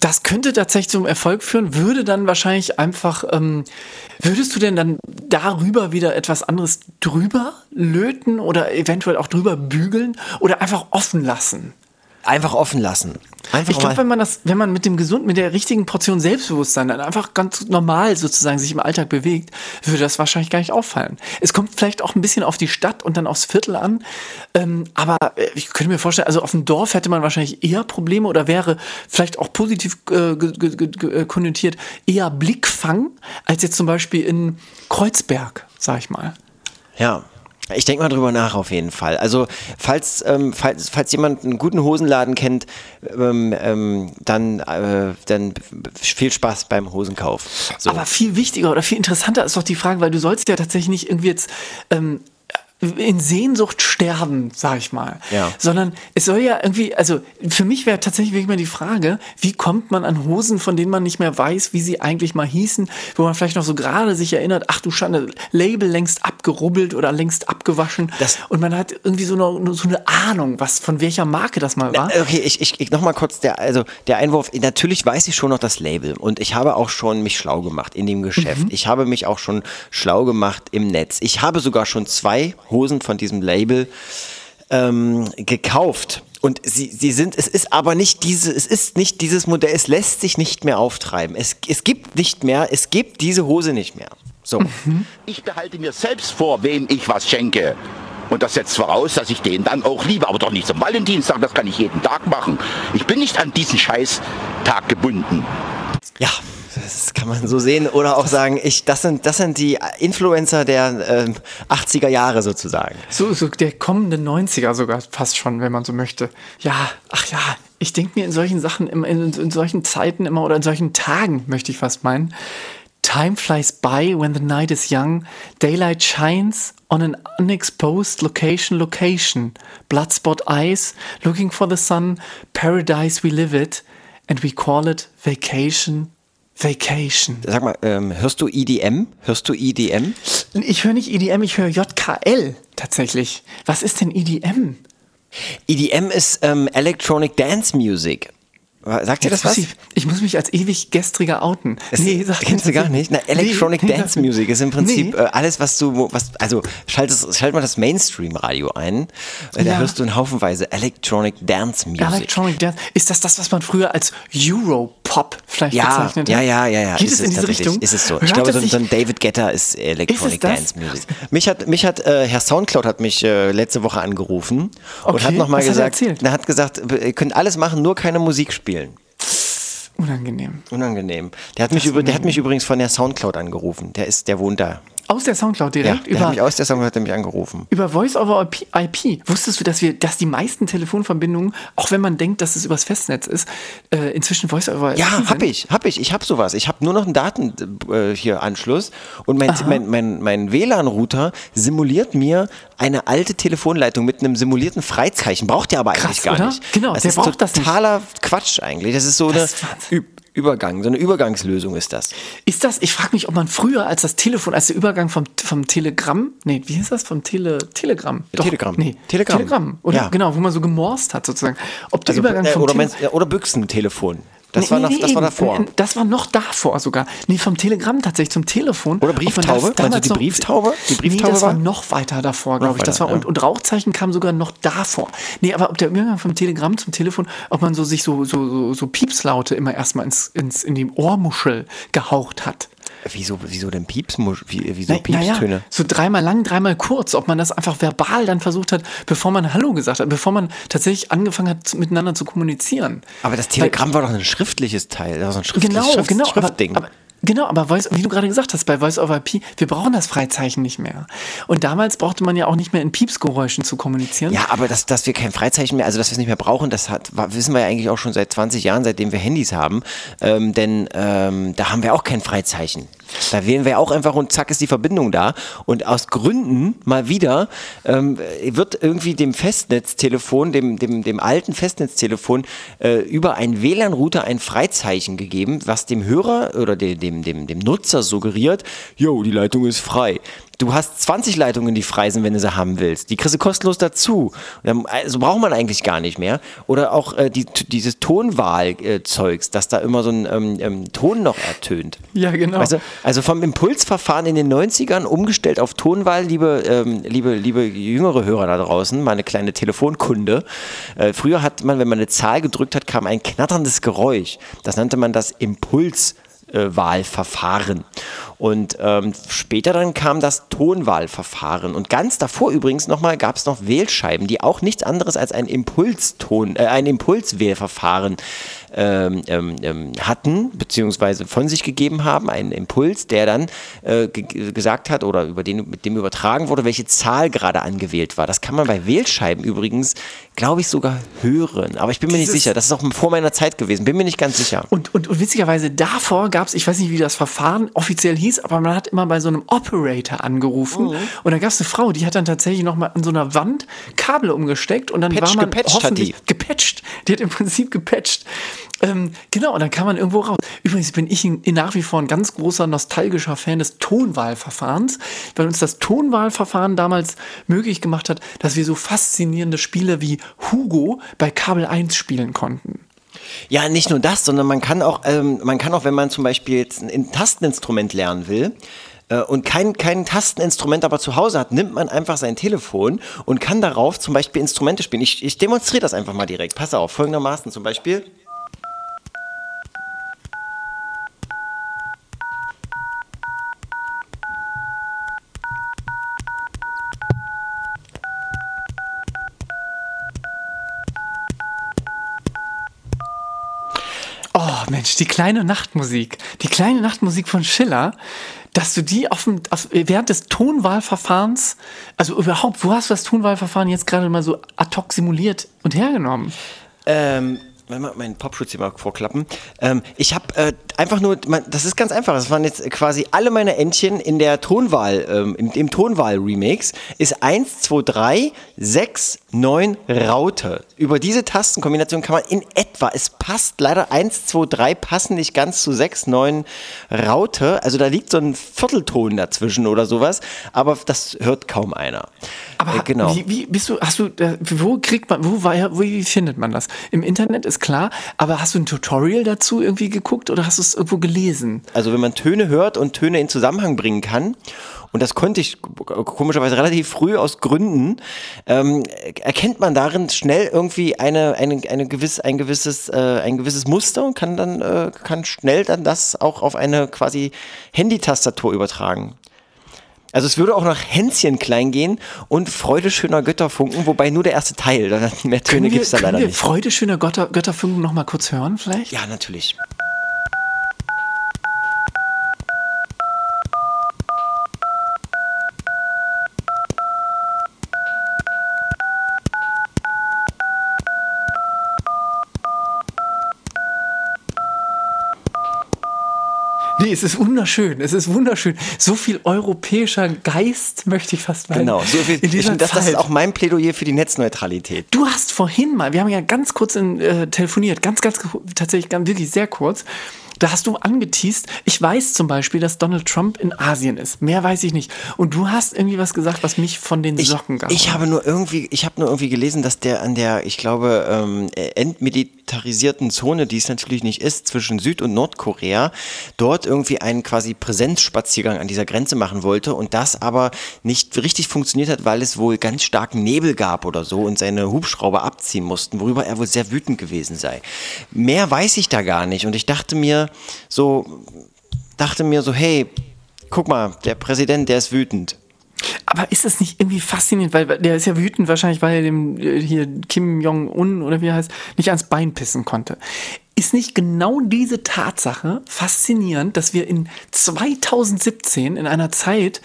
Speaker 1: Das könnte tatsächlich zum Erfolg führen, würde dann wahrscheinlich einfach, ähm, würdest du denn dann darüber wieder etwas anderes drüber löten oder eventuell auch drüber bügeln oder einfach offen lassen?
Speaker 2: Einfach offen lassen. Einfach
Speaker 1: ich glaube, wenn man das, wenn man mit dem gesunden, mit der richtigen Portion Selbstbewusstsein dann einfach ganz normal sozusagen sich im Alltag bewegt, würde das wahrscheinlich gar nicht auffallen. Es kommt vielleicht auch ein bisschen auf die Stadt und dann aufs Viertel an. Ähm, aber äh, ich könnte mir vorstellen, also auf dem Dorf hätte man wahrscheinlich eher Probleme oder wäre vielleicht auch positiv äh, äh konnotiert eher Blickfang als jetzt zum Beispiel in Kreuzberg, sag ich mal.
Speaker 2: Ja, ich denke mal drüber nach auf jeden Fall. Also falls, ähm, falls, falls jemand einen guten Hosenladen kennt, ähm, ähm, dann, äh, dann viel Spaß beim Hosenkauf.
Speaker 1: So. Aber viel wichtiger oder viel interessanter ist doch die Frage, weil du sollst ja tatsächlich nicht irgendwie jetzt ähm, in Sehnsucht sterben, sag ich mal.
Speaker 2: Ja.
Speaker 1: Sondern es soll ja irgendwie, also für mich wäre tatsächlich wirklich mal die Frage, wie kommt man an Hosen, von denen man nicht mehr weiß, wie sie eigentlich mal hießen, wo man vielleicht noch so gerade sich erinnert, ach du Schande, Label längst abgerubbelt oder längst abgewaschen. Das und man hat irgendwie so eine, so eine Ahnung, was von welcher Marke das mal war.
Speaker 2: Okay, ich, ich, ich nochmal kurz, der, also der Einwurf, natürlich weiß ich schon noch das Label und ich habe auch schon mich schlau gemacht in dem Geschäft. Mhm. Ich habe mich auch schon schlau gemacht im Netz. Ich habe sogar schon zwei Hosen von diesem Label ähm, gekauft. Und sie, sie sind, es ist aber nicht diese, es ist nicht dieses Modell, es lässt sich nicht mehr auftreiben. Es, es gibt nicht mehr, es gibt diese Hose nicht mehr. So.
Speaker 3: Mhm. Ich behalte mir selbst vor, wem ich was schenke. Und das setzt voraus, dass ich den dann auch liebe. Aber doch nicht zum Valentinstag, das kann ich jeden Tag machen. Ich bin nicht an diesen Scheißtag gebunden.
Speaker 2: Ja, das kann man so sehen oder auch sagen, ich, das sind, das sind die Influencer der äh, 80er Jahre sozusagen.
Speaker 1: So, so der kommende 90er sogar fast schon, wenn man so möchte. Ja, ach ja, ich denke mir in solchen Sachen, in, in, in solchen Zeiten immer oder in solchen Tagen, möchte ich fast meinen, Time flies by when the night is young. Daylight shines on an unexposed location. Location. Bloodspot eyes, looking for the sun. Paradise we live it. And we call it vacation Vacation.
Speaker 2: Sag mal, ähm, hörst du EDM? Hörst du EDM?
Speaker 1: Ich höre nicht EDM, ich höre JKL tatsächlich. Was ist denn EDM?
Speaker 2: EDM ist ähm, Electronic Dance Music. Sagt dir das was?
Speaker 1: Ich, ich muss mich als ewig gestriger outen.
Speaker 2: Es- kennst du gar nicht? Na, Electronic
Speaker 1: Nee,
Speaker 2: Dance
Speaker 1: nee,
Speaker 2: Music ist im Prinzip
Speaker 1: Nee.
Speaker 2: äh, alles, was du, was, also schalt, es, schalt mal das Mainstream-Radio ein, äh, da
Speaker 1: Ja.
Speaker 2: hörst du in Haufenweise Electronic Dance Music.
Speaker 1: Electronic Dance. Ist das das, was man früher als Europop vielleicht
Speaker 2: ja,
Speaker 1: bezeichnet
Speaker 2: ja,
Speaker 1: hat?
Speaker 2: ja, ja, ja.
Speaker 1: Geht
Speaker 2: ist
Speaker 1: es in diese. Richtung?
Speaker 2: Ist es so.
Speaker 1: Hört
Speaker 2: Ich glaube, so, so ein David Guetta ist Electronic
Speaker 1: das?
Speaker 2: Dance Music. Mich hat, mich hat äh, Herr Soundcloud hat mich äh, letzte Woche angerufen und
Speaker 1: Okay,
Speaker 2: hat nochmal
Speaker 1: was hat er
Speaker 2: gesagt, er hat gesagt, ihr könnt alles machen, nur keine Musik spielen.
Speaker 1: Unangenehm.
Speaker 2: Unangenehm. Der hat mich über, der hat mich übrigens von der Soundcloud angerufen. Der ist, der wohnt da.
Speaker 1: Aus der Soundcloud
Speaker 2: Ja,
Speaker 1: direkt?
Speaker 2: der hat
Speaker 1: über,
Speaker 2: mich aus der Soundcloud hat er mich angerufen.
Speaker 1: über Voice over IP. Wusstest du, dass wir, dass die meisten Telefonverbindungen, auch wenn man denkt, dass es übers Festnetz ist, äh, inzwischen Voice over IP
Speaker 2: Ja,
Speaker 1: sind?
Speaker 2: hab ich, hab ich. Ich hab sowas. Ich habe nur noch einen Daten äh, hier Anschluss und mein, mein, mein, mein WLAN-Router simuliert mir eine alte Telefonleitung mit einem simulierten Freizeichen. Braucht der aber eigentlich
Speaker 1: Krass,
Speaker 2: gar
Speaker 1: oder?
Speaker 2: nicht.
Speaker 1: Genau,
Speaker 2: das
Speaker 1: der
Speaker 2: ist
Speaker 1: braucht das nicht.
Speaker 2: totaler Quatsch eigentlich. Das ist so
Speaker 1: Das
Speaker 2: eine Übergang, so eine Übergangslösung ist das.
Speaker 1: Ist das, ich frage mich, ob man früher als das Telefon, als der Übergang vom, vom Telegramm, nee, wie hieß das? Vom Tele, Telegramm. Doch,
Speaker 2: Telegramm.
Speaker 1: Nee,
Speaker 2: Telegramm.
Speaker 1: Telegramm, oder?
Speaker 2: Ja.
Speaker 1: Genau, wo man so gemorst hat sozusagen. Ob der
Speaker 2: Also,
Speaker 1: Übergang
Speaker 2: äh,
Speaker 1: vom
Speaker 2: oder, meinst, oder Büchsentelefon. Das,
Speaker 1: Nee,
Speaker 2: war,
Speaker 1: nee,
Speaker 2: noch, das war davor.
Speaker 1: Äh, Das war noch davor sogar. Nee, vom Telegramm tatsächlich zum Telefon.
Speaker 2: Oder Brieftaube? Meinst du die Brieftaube? Die Brieftaube
Speaker 1: nee, das war
Speaker 2: war-
Speaker 1: noch weiter davor, glaube ich. Das war, und,
Speaker 2: ja.
Speaker 1: und Rauchzeichen kam sogar noch davor. Nee, aber ob der Übergang vom Telegramm zum Telefon, ob man so sich so, so, so, so Piepslaute immer erstmal ins, ins, in die Ohrmuschel gehaucht hat.
Speaker 2: Wieso, wieso denn? Wie, wieso
Speaker 1: Na-
Speaker 2: Piepstöne?
Speaker 1: Naja, so dreimal lang, dreimal kurz, ob man das einfach verbal dann versucht hat, bevor man Hallo gesagt hat, bevor man tatsächlich angefangen hat, miteinander zu kommunizieren.
Speaker 2: Aber das Telegramm war doch ein schriftliches Teil. Das war so ein schriftliches
Speaker 1: Genau,
Speaker 2: Schrift,
Speaker 1: genau.
Speaker 2: Schriftding.
Speaker 1: Aber, aber, genau, aber Voice, wie du gerade gesagt hast, bei Voice over IP, wir brauchen das Freizeichen nicht mehr. Und damals brauchte man ja auch nicht mehr in Piepsgeräuschen zu kommunizieren.
Speaker 2: Ja, aber dass, dass wir kein Freizeichen mehr, also dass wir es nicht mehr brauchen, das hat, wissen wir ja eigentlich auch schon seit 20 Jahren, seitdem wir Handys haben. Ähm, denn ähm, da haben wir auch kein Freizeichen. Da wählen wir auch einfach und zack ist die Verbindung da. Und aus Gründen mal wieder ähm, wird irgendwie dem Festnetztelefon, dem, dem, dem alten Festnetztelefon, äh, über einen WLAN-Router ein Freizeichen gegeben, was dem Hörer oder dem, dem, dem, dem Nutzer suggeriert, jo, die Leitung ist frei. Du hast 20 Leitungen, die frei sind, wenn du sie haben willst. Die kriegst du kostenlos dazu. Und dann- Also braucht man eigentlich gar nicht mehr. Oder auch äh, die, dieses Tonwahl-Zeugs, dass da immer so ein ähm, ähm, Ton noch ertönt.
Speaker 1: Ja, genau.
Speaker 2: Du, also vom Impulsverfahren in den 90ern umgestellt auf Tonwahl, liebe, ähm, liebe, liebe jüngere Hörer da draußen, meine kleine Telefonkunde. Äh, früher hat man, wenn man eine Zahl gedrückt hat, kam ein knatterndes Geräusch. Das nannte man das Impuls. Äh, Wahlverfahren. Und ähm, später dann kam das Tonwahlverfahren. Und ganz davor übrigens nochmal gab es noch Wählscheiben, die auch nichts anderes als ein Impulston, äh, ein Impulswählverfahren ähm, ähm, ähm, hatten, beziehungsweise von sich gegeben haben, einen Impuls, der dann äh, ge gesagt hat oder über den, mit dem übertragen wurde, welche Zahl gerade angewählt war. Das kann man bei Wählscheiben übrigens, glaube ich, sogar hören. Aber ich bin mir nicht
Speaker 1: Dieses-
Speaker 2: sicher. Das ist auch vor meiner Zeit gewesen. Bin mir nicht ganz sicher.
Speaker 1: Und, und, und witzigerweise davor gab es, ich weiß nicht, wie das Verfahren offiziell hieß, aber man hat immer bei so einem Operator angerufen.
Speaker 2: Mhm.
Speaker 1: Und da gab es eine Frau, die hat dann tatsächlich nochmal an so einer Wand Kabel umgesteckt und dann
Speaker 2: Patcht,
Speaker 1: war man
Speaker 2: gepatcht hat
Speaker 1: hoffentlich
Speaker 2: die.
Speaker 1: gepatcht. Die hat im Prinzip gepatcht. Ähm, genau, und dann kam man irgendwo raus. Übrigens bin ich nach wie vor ein ganz großer nostalgischer Fan des Tonwahlverfahrens, weil uns das Tonwahlverfahren damals möglich gemacht hat, dass wir so faszinierende Spiele wie Hugo bei Kabel 1 spielen konnten.
Speaker 2: Ja, nicht nur das, sondern man kann auch, ähm, man kann auch, wenn man zum Beispiel jetzt ein, ein Tasteninstrument lernen will, äh, und kein, kein Tasteninstrument aber zu Hause hat, nimmt man einfach sein Telefon und kann darauf zum Beispiel Instrumente spielen. Ich, ich demonstriere das einfach mal direkt. Pass auf, folgendermaßen zum Beispiel.
Speaker 1: Oh Mensch, die kleine Nachtmusik. Die kleine Nachtmusik von Schiller, dass du die auf dem, auf, während des Tonwahlverfahrens, also überhaupt, wo hast du das Tonwahlverfahren jetzt gerade mal so ad hoc simuliert und hergenommen?
Speaker 2: Ähm, mal meinen Popschutz hier mal vorklappen. Ähm, ich habe äh, einfach nur, man, das ist ganz einfach. Das waren jetzt quasi alle meine Entchen in der Tonwahl, ähm, im, im Tonwahl-Remix. Ist 1, 2, 3, 6, 9 Raute. Über diese Tastenkombination kann man in etwa, es passt leider 1, 2, 3 passen nicht ganz zu 6, 9 Raute. Also da liegt so ein Viertelton dazwischen oder sowas. Aber das hört kaum einer.
Speaker 1: Aber
Speaker 2: Äh, genau.
Speaker 1: wie, wie bist du, hast du, äh, wo kriegt man, wo, war, wo wie findet man das? Im Internet ist klar, aber hast du ein Tutorial dazu irgendwie geguckt oder hast du es irgendwo gelesen?
Speaker 2: Also wenn man Töne hört und Töne in Zusammenhang bringen kann, und das konnte ich komischerweise relativ früh aus Gründen, ähm, erkennt man darin schnell irgendwie eine, eine, eine gewiss, ein, gewisses, äh, ein gewisses Muster und kann dann äh, kann schnell dann das auch auf eine quasi Handytastatur übertragen. Also es würde auch nach Hänschen klein gehen und Freude schöner Götterfunken, wobei nur der erste Teil, mehr Töne gibt es da
Speaker 1: können
Speaker 2: leider
Speaker 1: wir
Speaker 2: nicht.
Speaker 1: Freude schöner Götter, Götterfunken noch mal kurz hören vielleicht?
Speaker 2: Ja, natürlich.
Speaker 1: Es ist wunderschön, es ist wunderschön. So viel europäischer Geist möchte ich fast meinen.
Speaker 2: Genau, so viel,
Speaker 1: in dieser
Speaker 2: ich, das, das ist auch mein Plädoyer für die Netzneutralität.
Speaker 1: Du hast vorhin mal, wir haben ja ganz kurz in, äh, telefoniert, ganz, ganz, tatsächlich ganz, wirklich sehr kurz. Da hast du angeteased, ich weiß zum Beispiel, dass Donald Trump in Asien ist. Mehr weiß ich nicht. Und du hast irgendwie was gesagt, was mich von den
Speaker 2: Ich,
Speaker 1: Socken gab.
Speaker 2: ich habe nur irgendwie, ich habe nur irgendwie gelesen, dass der an der, ich glaube, ähm, entmilitarisierten Zone, die es natürlich nicht ist, zwischen Süd- und Nordkorea, dort irgendwie einen quasi Präsenzspaziergang an dieser Grenze machen wollte und das aber nicht richtig funktioniert hat, weil es wohl ganz starken Nebel gab oder so und seine Hubschrauber abziehen mussten, worüber er wohl sehr wütend gewesen sei. Mehr weiß ich da gar nicht und ich dachte mir so, dachte mir so, hey, guck mal, der Präsident, der ist wütend.
Speaker 1: Aber ist das nicht irgendwie faszinierend, weil der ist ja wütend wahrscheinlich, weil er dem äh, hier Kim Jong-un oder wie er heißt, nicht ans Bein pissen konnte. Ist nicht genau diese Tatsache faszinierend, dass wir in 2017 in einer Zeit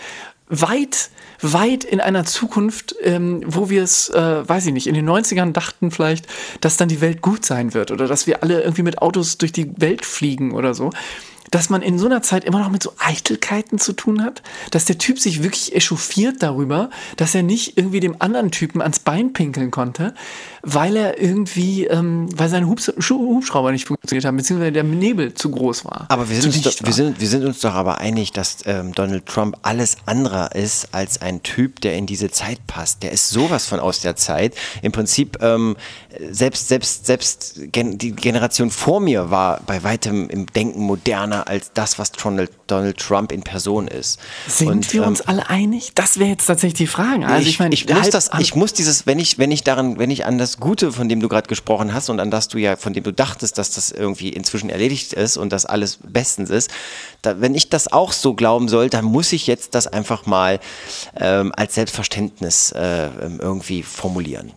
Speaker 1: weit, weit in einer Zukunft, ähm, wo wir es, äh, weiß ich nicht, in den 90ern dachten vielleicht, dass dann die Welt gut sein wird oder dass wir alle irgendwie mit Autos durch die Welt fliegen oder so. Dass man in so einer Zeit immer noch mit so Eitelkeiten zu tun hat, dass der Typ sich wirklich echauffiert darüber, dass er nicht irgendwie dem anderen Typen ans Bein pinkeln konnte, weil er irgendwie, ähm, weil seine Hubs Hubschrauber nicht funktioniert haben, beziehungsweise der Nebel zu groß war.
Speaker 2: Aber wir sind, uns wir, sind, wir sind uns doch aber einig, dass ähm, Donald Trump alles andere ist als ein Typ, der in diese Zeit passt. Der ist sowas von aus der Zeit. Im Prinzip, ähm, selbst, selbst, selbst gen die Generation vor mir war bei weitem im Denken moderner als das, was Donald, Donald Trump in Person ist.
Speaker 1: Sind
Speaker 2: Und,
Speaker 1: wir
Speaker 2: ähm,
Speaker 1: uns alle einig? Das wäre jetzt tatsächlich die Frage. Also ich, meine,
Speaker 2: ich muss das, ich muss dieses, wenn ich, wenn ich daran, wenn ich an das Gute, von dem du gerade gesprochen hast und an das du ja, von dem du dachtest, dass das irgendwie inzwischen erledigt ist und dass alles bestens ist, da, wenn ich das auch so glauben soll, dann muss ich jetzt das einfach mal ähm, als Selbstverständnis äh, ähm, irgendwie formulieren.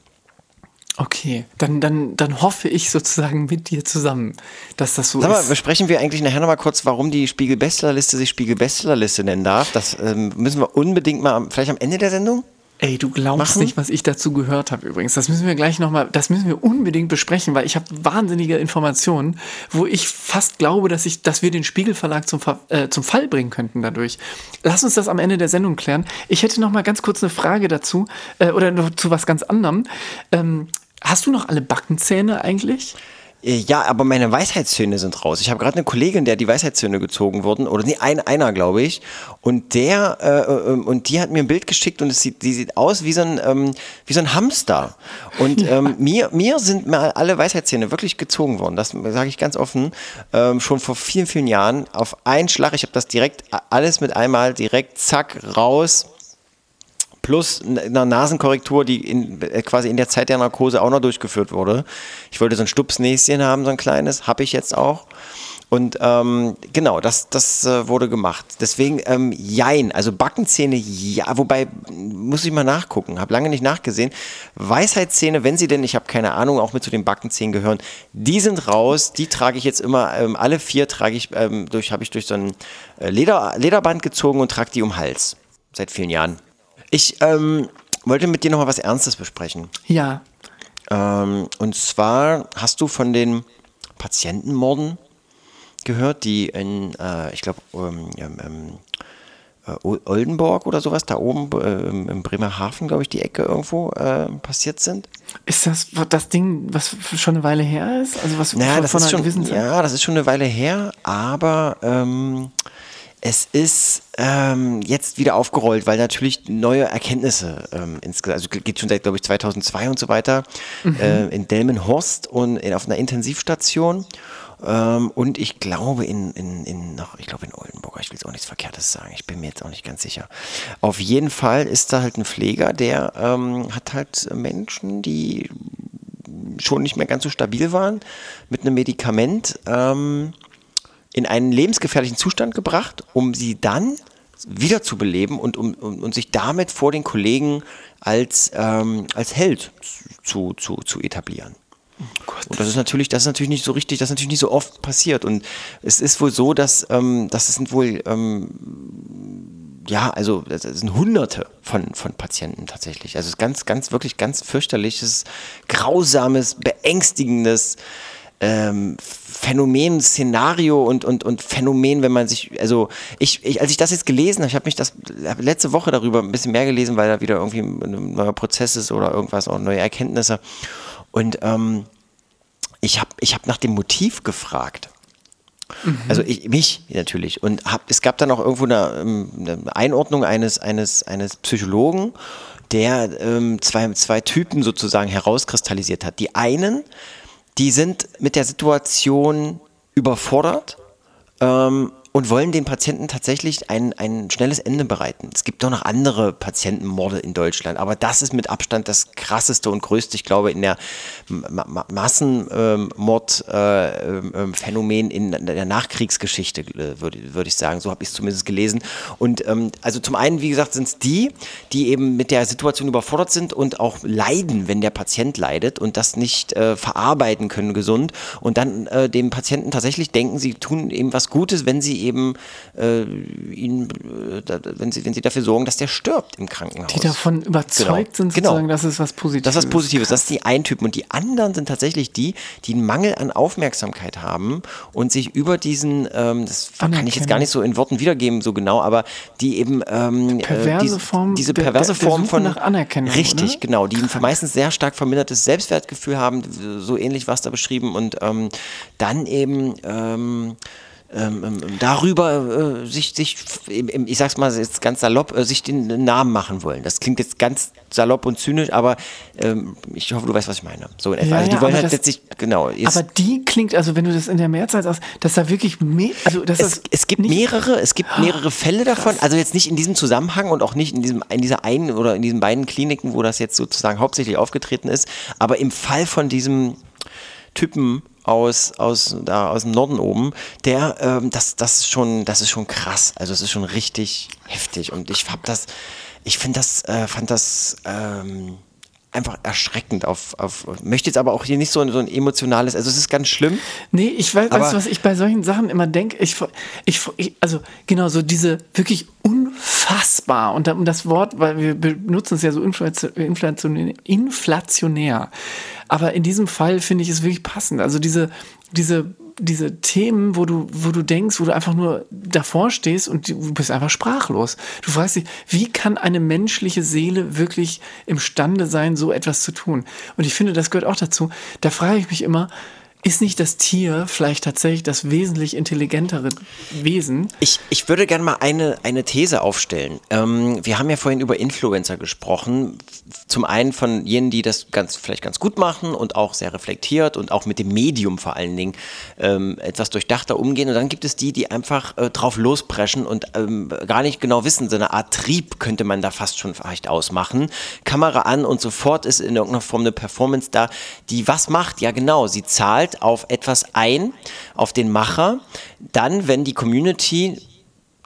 Speaker 1: Okay, dann, dann, dann hoffe ich sozusagen mit dir zusammen, dass das so
Speaker 2: Sag mal,
Speaker 1: ist.
Speaker 2: besprechen wir eigentlich nachher nochmal kurz, warum die Spiegel-Bestsellerliste sich Spiegel-Bestsellerliste nennen darf? Das ähm, müssen wir unbedingt mal, am- vielleicht am Ende der Sendung?
Speaker 1: Ey, du glaubst
Speaker 2: machen?
Speaker 1: nicht, was ich dazu gehört habe übrigens. Das müssen wir gleich nochmal, das müssen wir unbedingt besprechen, weil ich habe wahnsinnige Informationen, wo ich fast glaube, dass ich, dass wir den Spiegelverlag zum, äh, zum Fall bringen könnten dadurch. Lass uns das am Ende der Sendung klären. Ich hätte noch mal ganz kurz eine Frage dazu äh, oder noch zu was ganz anderem. Ähm, hast du noch alle Backenzähne eigentlich?
Speaker 2: Äh, Ja, aber meine Weisheitszähne sind raus. Ich habe gerade eine Kollegin, der die Weisheitszähne gezogen wurden, oder nee, ein, einer, glaube ich. Und der, äh, ähm, und die hat mir ein Bild geschickt und es sieht, die sieht aus wie so ein, ähm, wie so ein Hamster. Und ähm, mir, mir sind mal alle Weisheitszähne wirklich gezogen worden. Das sage ich ganz offen. Ähm, schon vor vielen, vielen Jahren auf einen Schlag. Ich habe das direkt alles mit einmal direkt zack raus plus einer Nasenkorrektur, die in, äh, quasi in der Zeit der Narkose auch noch durchgeführt wurde. Ich wollte so ein Stupsnäschen haben, so ein kleines, habe ich jetzt auch. Und ähm, genau, das, das äh, wurde gemacht. Deswegen, ähm, jein, also Backenzähne, ja, wobei, muss ich mal nachgucken, habe lange nicht nachgesehen. Weisheitszähne, wenn sie denn, ich habe keine Ahnung, auch mit zu den Backenzähnen gehören, die sind raus, die trage ich jetzt immer, ähm, alle vier trage ich, ähm, durch, habe ich durch so ein äh, Leder, Lederband gezogen und trage die um Hals. Seit vielen Jahren. Ich ähm, wollte mit dir noch mal was Ernstes besprechen.
Speaker 1: Ja.
Speaker 2: Ähm, und zwar hast du von den Patientenmorden gehört, die in, äh, ich glaube, ähm, ähm, äh, Oldenburg oder sowas, da oben äh, im Bremerhaven, glaube ich, die Ecke irgendwo äh, passiert sind.
Speaker 1: Ist das das Ding, was schon eine Weile her ist? Also was
Speaker 2: naja,
Speaker 1: von,
Speaker 2: das
Speaker 1: von
Speaker 2: ist schon? Ja, das ist schon eine Weile her, aber ähm, es ist ähm, jetzt wieder aufgerollt, weil natürlich neue Erkenntnisse ähm, insgesamt, also geht schon seit, glaube ich, 2002 und so weiter, äh, in Delmenhorst und in, auf einer Intensivstation. Ähm, und ich glaube in, in, in noch, ich glaube in Oldenburg, ich will jetzt auch nichts Verkehrtes sagen, ich bin mir jetzt auch nicht ganz sicher. Auf jeden Fall ist da halt ein Pfleger, der ähm, hat halt Menschen, die schon nicht mehr ganz so stabil waren, mit einem Medikament ähm, in einen lebensgefährlichen Zustand gebracht, um sie dann wiederzubeleben und um, um, und sich damit vor den Kollegen als, ähm, als Held zu, zu, zu etablieren. Und das ist natürlich, das ist natürlich nicht so richtig, das ist natürlich nicht so oft passiert. Und es ist wohl so, dass, ähm, dass es sind wohl, ähm, ja, also das sind Hunderte von, von Patienten tatsächlich. Also es ist ganz, ganz, wirklich ganz fürchterliches, grausames, beängstigendes ähm, Phänomen, Szenario und, und, und Phänomen, wenn man sich, also ich, ich als ich das jetzt gelesen habe, ich habe mich das hab letzte Woche darüber ein bisschen mehr gelesen, weil da wieder irgendwie ein neuer Prozess ist oder irgendwas, auch neue Erkenntnisse. Und ähm, ich habe ich hab nach dem Motiv gefragt. Mhm. Also ich, mich natürlich. Und hab, es gab dann auch irgendwo eine, ähm, eine Einordnung eines, eines, eines Psychologen, der ähm, zwei, zwei Typen sozusagen herauskristallisiert hat. Die einen, die sind mit der Situation überfordert ähm, und wollen den Patienten tatsächlich ein, ein schnelles Ende bereiten. Es gibt doch noch andere Patientenmorde in Deutschland, aber das ist mit Abstand das krasseste und größte, ich glaube, in der Ma Ma Massenmordphänomen ähm, äh, in der Nachkriegsgeschichte, äh, würde würd ich sagen. So habe ich es zumindest gelesen. Und ähm, also zum einen, wie gesagt, sind es die, die eben mit der Situation überfordert sind und auch leiden, wenn der Patient leidet und das nicht äh, verarbeiten können gesund und dann äh, dem Patienten tatsächlich denken, sie tun ihm was Gutes, wenn sie eben äh, ihn, äh, wenn, sie, wenn sie dafür sorgen, dass der stirbt im Krankenhaus.
Speaker 1: Die davon überzeugt genau. sind,
Speaker 2: genau.
Speaker 1: sozusagen, dass es was Positives
Speaker 2: Das ist was Positives, das ist die einen Typen. Und die anderen sind tatsächlich die, die einen Mangel an Aufmerksamkeit haben und sich über diesen, ähm, das kann ich jetzt gar nicht so in Worten wiedergeben, so genau, aber die eben ähm,
Speaker 1: perverse
Speaker 2: die,
Speaker 1: Form
Speaker 2: diese perverse
Speaker 1: der, der
Speaker 2: Form von
Speaker 1: nach Anerkennung.
Speaker 2: Richtig,
Speaker 1: oder?
Speaker 2: genau, die meistens sehr stark vermindertes Selbstwertgefühl haben, so ähnlich was da beschrieben und ähm, dann eben ähm, ähm, ähm, darüber äh, sich, sich, ich sag's mal jetzt ganz salopp, äh, sich den Namen machen wollen. Das klingt jetzt ganz salopp und zynisch, aber ähm, ich hoffe, du weißt, was ich meine. So in etwa.
Speaker 1: Ja,
Speaker 2: also die
Speaker 1: ja,
Speaker 2: wollen
Speaker 1: aber
Speaker 2: halt
Speaker 1: das-
Speaker 2: letztlich, genau.
Speaker 1: Aber die klingt, also wenn du das in der Mehrzahl sagst, dass da wirklich mehr, also dass
Speaker 2: es,
Speaker 1: das
Speaker 2: es gibt mehrere, es gibt mehrere Fälle davon, also jetzt nicht in diesem Zusammenhang und auch nicht in diesem, in dieser einen oder in diesen beiden Kliniken, wo das jetzt sozusagen hauptsächlich aufgetreten ist, aber im Fall von diesem Typen aus, aus, da, aus dem Norden oben, der, ähm, das, das ist schon, das ist schon krass. Also es ist schon richtig heftig. Und ich hab das, ich finde das, äh, fand das ähm, einfach erschreckend auf, auf, möchte jetzt aber auch hier nicht so, ein- so ein emotionales, also es ist ganz schlimm.
Speaker 1: Nee, ich weiß, weißt du, was ich bei solchen Sachen immer denke? Ich, ich, ich, also genau, so diese wirklich unfassbar, und da- um das Wort, weil wir benutzen es ja so inflation- inflationär, inflationär. Aber in diesem Fall finde ich es wirklich passend. Also diese, diese, diese Themen, wo du, wo du denkst, wo du einfach nur davor stehst und du bist einfach sprachlos. Du fragst dich, wie kann eine menschliche Seele wirklich imstande sein, so etwas zu tun? Und ich finde, das gehört auch dazu. Da frage ich mich immer, ist nicht das Tier vielleicht tatsächlich das wesentlich intelligentere Wesen?
Speaker 2: Ich, ich würde gerne mal eine, eine These aufstellen. Ähm, wir haben ja vorhin über Influencer gesprochen. Zum einen von jenen, die das ganz, vielleicht ganz gut machen und auch sehr reflektiert und auch mit dem Medium vor allen Dingen ähm, etwas durchdachter umgehen. Und dann gibt es die, die einfach äh, drauf lospreschen und ähm, gar nicht genau wissen. So eine Art Trieb könnte man da fast schon vielleicht ausmachen. Kamera an und sofort ist in irgendeiner Form eine Performance da, die was macht? Ja, genau. Sie zahlt auf etwas ein, auf den Macher. Dann, wenn die Community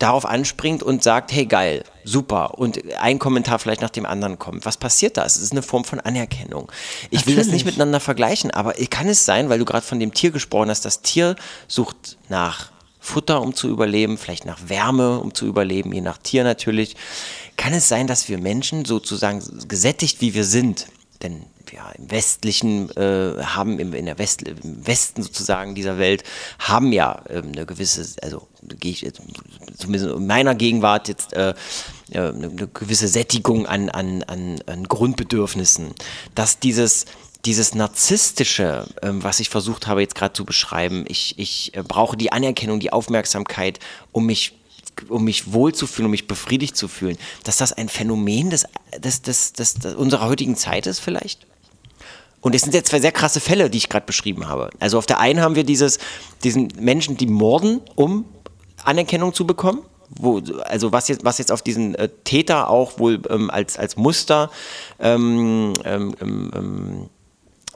Speaker 2: darauf anspringt und sagt, hey geil, super und ein Kommentar vielleicht nach dem anderen kommt. Was passiert da? Es ist eine Form von Anerkennung. Ich will das
Speaker 1: Natürlich.
Speaker 2: nicht miteinander vergleichen, aber kann es sein, weil du gerade von dem Tier gesprochen hast, das Tier sucht nach Futter, um zu überleben, vielleicht nach Wärme, um zu überleben, je nach Tier natürlich. Kann es sein, dass wir Menschen sozusagen gesättigt, wie wir sind, denn ja, im westlichen, äh, haben im, in der West, im Westen sozusagen dieser Welt, haben ja ähm, eine gewisse, also gehe ich jetzt, zumindest in meiner Gegenwart jetzt äh, eine, eine gewisse Sättigung an, an, an, an Grundbedürfnissen. Dass dieses, dieses Narzisstische, ähm, was ich versucht habe jetzt gerade zu beschreiben, ich, ich äh, brauche die Anerkennung, die Aufmerksamkeit, um mich um mich wohlzufühlen, um mich befriedigt zu fühlen, dass das ein Phänomen des, des, des, des, des unserer heutigen Zeit ist vielleicht? Und es sind jetzt zwei sehr krasse Fälle, die ich gerade beschrieben habe. Also auf der einen haben wir dieses, diesen Menschen, die morden, um Anerkennung zu bekommen. Wo, also was jetzt, was jetzt auf diesen äh, Täter auch wohl ähm, als, als Muster ähm, ähm, ähm, ähm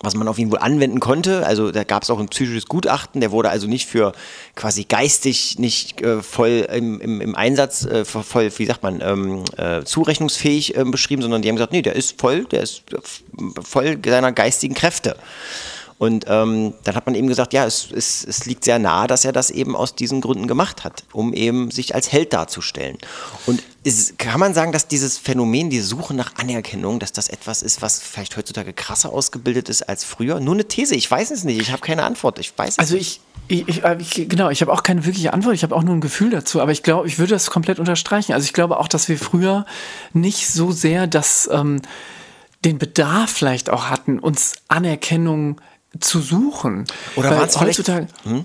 Speaker 2: was man auf ihn wohl anwenden konnte. Also da gab es auch ein psychisches Gutachten, der wurde also nicht für quasi geistig nicht äh, voll im, im, im Einsatz, äh, voll, wie sagt man, ähm, äh, zurechnungsfähig ähm, beschrieben, sondern die haben gesagt, nee, der ist voll, der ist voll seiner geistigen Kräfte. Und ähm, dann hat man eben gesagt, ja, es, es, es liegt sehr nahe, dass er das eben aus diesen Gründen gemacht hat, um eben sich als Held darzustellen. Und ist, kann man sagen, dass dieses Phänomen, die Suche nach Anerkennung, dass das etwas ist, was vielleicht heutzutage krasser ausgebildet ist als früher? Nur eine These, ich weiß es nicht, ich habe keine Antwort, ich weiß es
Speaker 1: Also ich, ich, ich, äh, ich, genau, ich habe auch keine wirkliche Antwort, ich habe auch nur ein Gefühl dazu, aber ich glaube, ich würde das komplett unterstreichen. Also ich glaube auch, dass wir früher nicht so sehr das, ähm, den Bedarf vielleicht auch hatten, uns Anerkennung zu suchen.
Speaker 2: Oder war es heutzutage? Hm?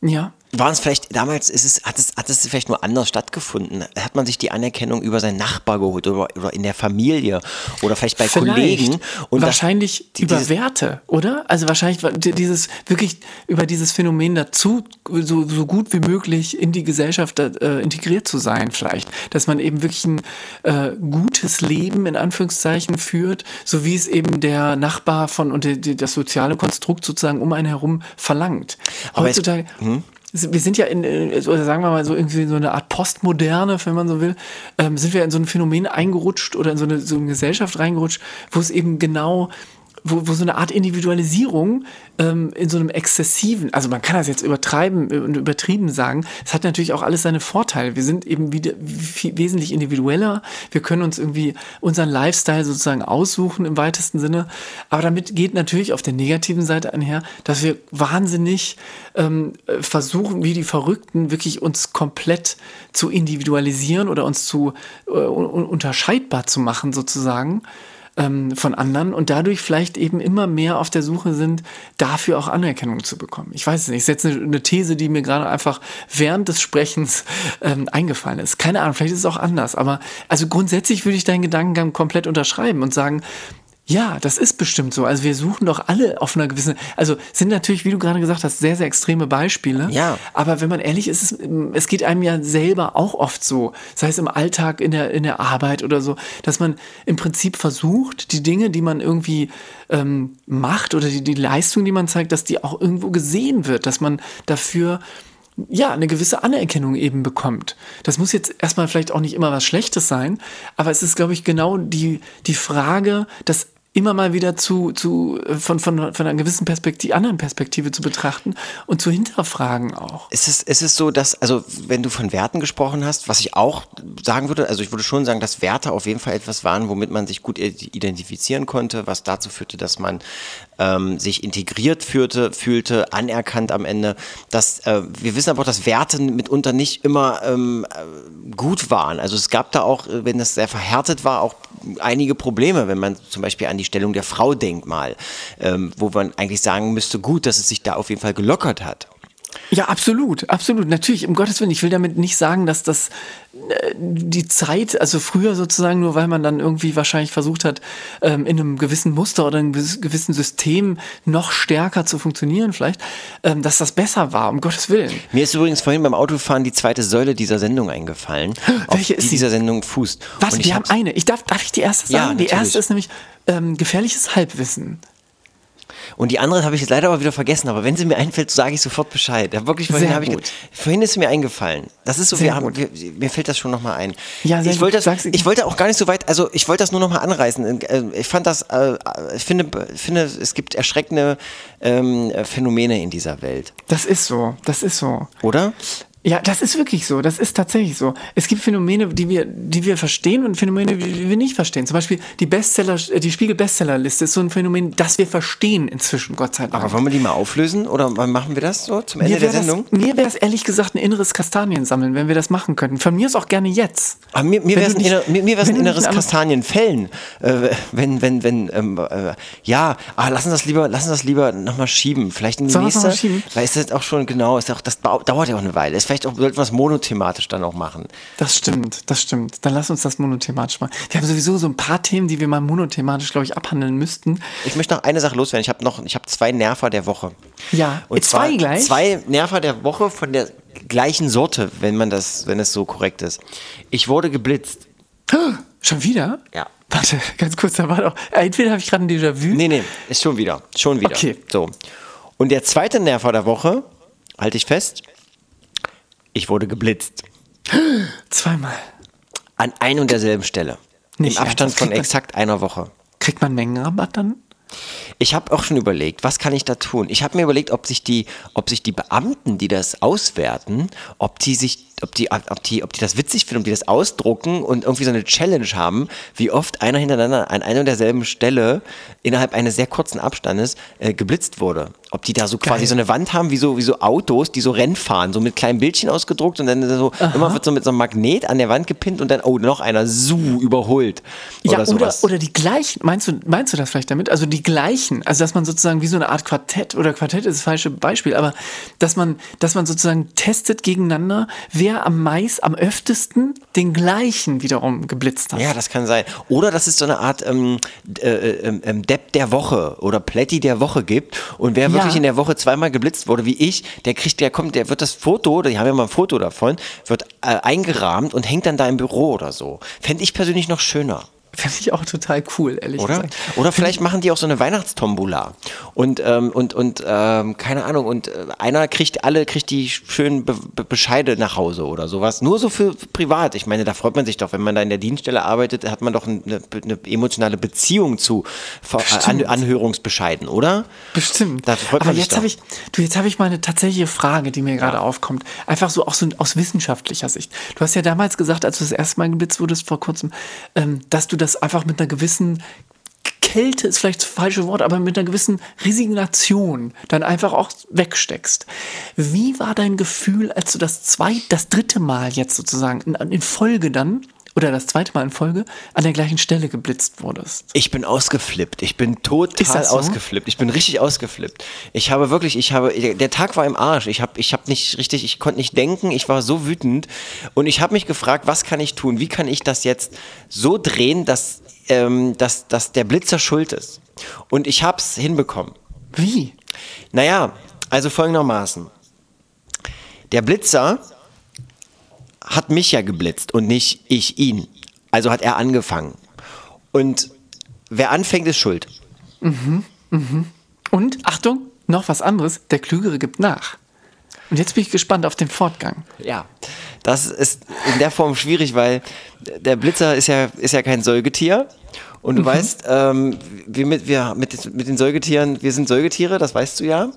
Speaker 1: Ja
Speaker 2: waren es vielleicht, damals ist es, hat, es, hat es vielleicht nur anders stattgefunden? Hat man sich die Anerkennung über seinen Nachbar geholt oder, oder in der Familie oder vielleicht bei vielleicht. Kollegen?
Speaker 1: Und wahrscheinlich das, über Werte, oder? Also wahrscheinlich dieses, wirklich über dieses Phänomen dazu, so, so gut wie möglich in die Gesellschaft äh, integriert zu sein, vielleicht. Dass man eben wirklich ein äh, gutes Leben in Anführungszeichen führt, so wie es eben der Nachbar von und die, das soziale Konstrukt sozusagen um einen herum verlangt. Heutzutage. Es, hm? Wir sind ja in, sagen wir mal so irgendwie so eine Art Postmoderne, wenn man so will, ähm, sind wir in so ein Phänomen eingerutscht oder in so eine, so eine Gesellschaft reingerutscht, wo es eben genau wo, wo so eine Art Individualisierung ähm, in so einem exzessiven, also man kann das jetzt übertreiben und übertrieben sagen, es hat natürlich auch alles seine Vorteile. Wir sind eben wieder wesentlich individueller, wir können uns irgendwie unseren Lifestyle sozusagen aussuchen im weitesten Sinne, aber damit geht natürlich auf der negativen Seite einher, dass wir wahnsinnig ähm, versuchen, wie die Verrückten, wirklich uns komplett zu individualisieren oder uns zu äh, unterscheidbar zu machen sozusagen ähm, von anderen und dadurch vielleicht eben immer mehr auf der Suche sind, dafür auch Anerkennung zu bekommen. Ich weiß es nicht. Ich setze eine These, die mir gerade einfach während des Sprechens ähm, eingefallen ist. Keine Ahnung, vielleicht ist es auch anders, aber also grundsätzlich würde ich deinen Gedankengang komplett unterschreiben und sagen, ja, das ist bestimmt so. Also wir suchen doch alle auf einer gewissen, also sind natürlich, wie du gerade gesagt hast, sehr, sehr extreme Beispiele.
Speaker 2: Ja.
Speaker 1: Aber wenn man ehrlich ist, es, es geht einem ja selber auch oft so, sei es im Alltag, in der, in der Arbeit oder so, dass man im Prinzip versucht, die Dinge, die man irgendwie ähm, macht oder die, die Leistung, die man zeigt, dass die auch irgendwo gesehen wird, dass man dafür ja, eine gewisse Anerkennung eben bekommt. Das muss jetzt erstmal vielleicht auch nicht immer was Schlechtes sein, aber es ist, glaube ich, genau die, die Frage, dass immer mal wieder zu, zu äh, von, von, von einer gewissen Perspektive, anderen Perspektive zu betrachten und zu hinterfragen auch.
Speaker 2: Es ist, es ist so, dass, also wenn du von Werten gesprochen hast, was ich auch sagen würde, also ich würde schon sagen, dass Werte auf jeden Fall etwas waren, womit man sich gut identifizieren konnte, was dazu führte, dass man ähm, sich integriert führte, fühlte, anerkannt am Ende. Dass, äh, wir wissen aber auch, dass Werte mitunter nicht immer ähm, äh, gut waren. Also es gab da auch, äh, wenn das sehr verhärtet war, auch einige Probleme, wenn man zum Beispiel an die Stellung der Frau denkt mal, ähm, wo man eigentlich sagen müsste, gut, dass es sich da auf jeden Fall gelockert hat.
Speaker 1: Ja, absolut, absolut. Natürlich, um Gottes Willen, ich will damit nicht sagen, dass das die Zeit, also früher sozusagen, nur weil man dann irgendwie wahrscheinlich versucht hat, ähm, in einem gewissen Muster oder einem gewissen System noch stärker zu funktionieren, vielleicht, ähm, dass das besser war, um Gottes Willen.
Speaker 2: Mir ist übrigens vorhin beim Autofahren die zweite Säule dieser Sendung eingefallen,
Speaker 1: Welche ist die
Speaker 2: dieser Sendung fußt.
Speaker 1: Was? Wir haben eine. Ich darf, darf ich die erste sagen? Ja, die erste ist nämlich ähm, gefährliches Halbwissen.
Speaker 2: Und die andere habe ich jetzt leider aber wieder vergessen, aber wenn sie mir einfällt, sage ich sofort Bescheid. Ja, wirklich, vorhin, ich, vorhin ist mir eingefallen. Das ist so, wir haben, wir, mir fällt das schon nochmal ein. Ja, ich, wollte das, ich wollte auch gar nicht so weit, also ich wollte das nur nochmal anreißen. Äh, ich fand das, äh, ich finde, finde, es gibt erschreckende ähm, Phänomene in dieser Welt.
Speaker 1: Das ist so, das ist so.
Speaker 2: Oder?
Speaker 1: Ja, das ist wirklich so. Das ist tatsächlich so. Es gibt Phänomene, die wir, die wir verstehen und Phänomene, die wir nicht verstehen. Zum Beispiel die Bestseller, äh, die Spiegel-Bestsellerliste ist so ein Phänomen, das wir verstehen inzwischen, Gott sei Dank.
Speaker 2: Aber wollen wir die mal auflösen oder machen wir das so zum Ende
Speaker 1: mir
Speaker 2: der Sendung?
Speaker 1: Das, mir wäre es ehrlich gesagt ein inneres Kastaniensammeln, wenn wir das machen könnten. Von mir ist auch gerne jetzt.
Speaker 2: Aber mir, mir
Speaker 1: Wenn
Speaker 2: wäre es ein, inner, mir, mir ein inneres
Speaker 1: nicht an-
Speaker 2: Kastanienfällen. Äh, wenn, wenn, wenn, ähm, äh, ja, ah, lass uns das lieber, lass uns das lieber nochmal schieben. Vielleicht in die
Speaker 1: noch
Speaker 2: nächste. Weil ist das auch schon, genau, ist auch, das dauert ja auch eine Weile. Ist vielleicht auch sollten wir es monothematisch dann auch machen.
Speaker 1: Das stimmt, das stimmt. Dann lass uns das monothematisch machen. Wir haben sowieso so ein paar Themen, die wir mal monothematisch, glaube ich, abhandeln müssten.
Speaker 2: Ich möchte noch eine Sache loswerden. Ich habe noch, ich habe zwei Nerver der Woche.
Speaker 1: Ja,
Speaker 2: Und
Speaker 1: zwei gleich?
Speaker 2: Zwei Nerver der Woche von der gleichen Sorte, wenn man das, wenn es so korrekt ist. Ich wurde geblitzt.
Speaker 1: Schon wieder?
Speaker 2: Ja.
Speaker 1: Warte, ganz kurz, da war doch. äh, Entweder habe ich gerade ein Déjà-vu.
Speaker 2: Nee, nee, ist schon wieder. Schon wieder.
Speaker 1: Okay.
Speaker 2: So. Und der zweite Nerver der Woche, halte ich fest, ich wurde geblitzt.
Speaker 1: Zweimal.
Speaker 2: An ein und derselben Stelle.
Speaker 1: Nicht
Speaker 2: Im Abstand von exakt einer Woche.
Speaker 1: Kriegt man Mengenrabatt dann?
Speaker 2: Ich habe auch schon überlegt, was kann ich da tun? Ich habe mir überlegt, ob sich die, ob sich die Beamten, die das auswerten, ob die sich, ob die, ob die, ob die das witzig finden, ob die das ausdrucken und irgendwie so eine Challenge haben, wie oft einer hintereinander an einer und derselben Stelle innerhalb eines sehr kurzen Abstandes äh, geblitzt wurde. Ob die da so quasi
Speaker 1: Geil.
Speaker 2: so eine Wand haben, wie so, wie so Autos, die so Rennen fahren, so mit kleinen Bildchen ausgedruckt und dann so, immer wird so mit so einem Magnet an der Wand gepinnt und dann, oh, noch einer, so überholt.
Speaker 1: Ja,
Speaker 2: Oder
Speaker 1: oder,
Speaker 2: sowas.
Speaker 1: oder die gleichen. Meinst du, meinst du das vielleicht damit? Also die gleichen. Also, dass man sozusagen wie so eine Art Quartett, oder Quartett ist das falsche Beispiel, aber dass man, dass man sozusagen testet gegeneinander, wer am meist, am öftesten den gleichen wiederum geblitzt hat.
Speaker 2: Ja, das kann sein. Oder dass es so eine Art ähm, äh, äh, ähm, Depp der Woche oder Plätti der Woche gibt. Und wer wirklich in der Woche zweimal geblitzt wurde, wie ich, der kriegt, der kommt, der wird das Foto, die haben ja mal ein Foto davon, wird äh, eingerahmt und hängt dann da im Büro oder so. Fände ich persönlich noch schöner.
Speaker 1: Fände ich auch total cool, ehrlich
Speaker 2: Oder?
Speaker 1: gesagt.
Speaker 2: Oder vielleicht machen die auch so eine Weihnachtstombola. Und, ähm, und, und ähm, keine Ahnung, und äh, einer kriegt alle, kriegt die schönen Be Be Bescheide nach Hause oder sowas. Nur so für privat. Ich meine, da freut man sich doch, wenn man da in der Dienststelle arbeitet, hat man doch eine, eine emotionale Beziehung zu Ver An. Anhörungsbescheiden, oder?
Speaker 1: Bestimmt.
Speaker 2: Da freut
Speaker 1: Aber
Speaker 2: man sich
Speaker 1: jetzt habe ich, du, jetzt habe ich mal eine tatsächliche Frage, die mir gerade aufkommt. Einfach so auch so aus wissenschaftlicher Sicht. Du hast ja damals gesagt, als du das erste Mal geblitzt wurdest vor kurzem, ähm, dass du das einfach mit einer gewissen Kälte ist vielleicht das falsche Wort, aber mit einer gewissen Resignation dann einfach auch wegsteckst. Wie war dein Gefühl, als du das zweite, das dritte Mal jetzt sozusagen in, in Folge dann oder das zweite Mal in Folge an der gleichen Stelle geblitzt wurdest?
Speaker 2: Ich bin ausgeflippt. Ich bin total
Speaker 1: so?
Speaker 2: ausgeflippt. Ich bin richtig ausgeflippt. Ich habe wirklich, ich habe, der Tag war im Arsch. Ich habe, ich habe nicht richtig, ich konnte nicht denken. Ich war so wütend und ich habe mich gefragt, was kann ich tun? Wie kann ich das jetzt so drehen, dass, ähm, dass, dass der Blitzer schuld ist? Und ich habe es hinbekommen.
Speaker 1: Wie?
Speaker 2: Naja, also folgendermaßen. Der Blitzer hat mich ja geblitzt und nicht ich ihn. Also hat er angefangen. Und wer anfängt, ist schuld.
Speaker 1: Und, Achtung, noch was anderes, der Klügere gibt nach. Und jetzt bin ich gespannt auf den Fortgang.
Speaker 2: Ja. Das ist in der Form schwierig, weil der Blitzer ist ja, ist ja kein Säugetier. Und du weißt, ähm, wir, mit, wir mit, mit den Säugetieren, wir sind Säugetiere, das weißt du ja.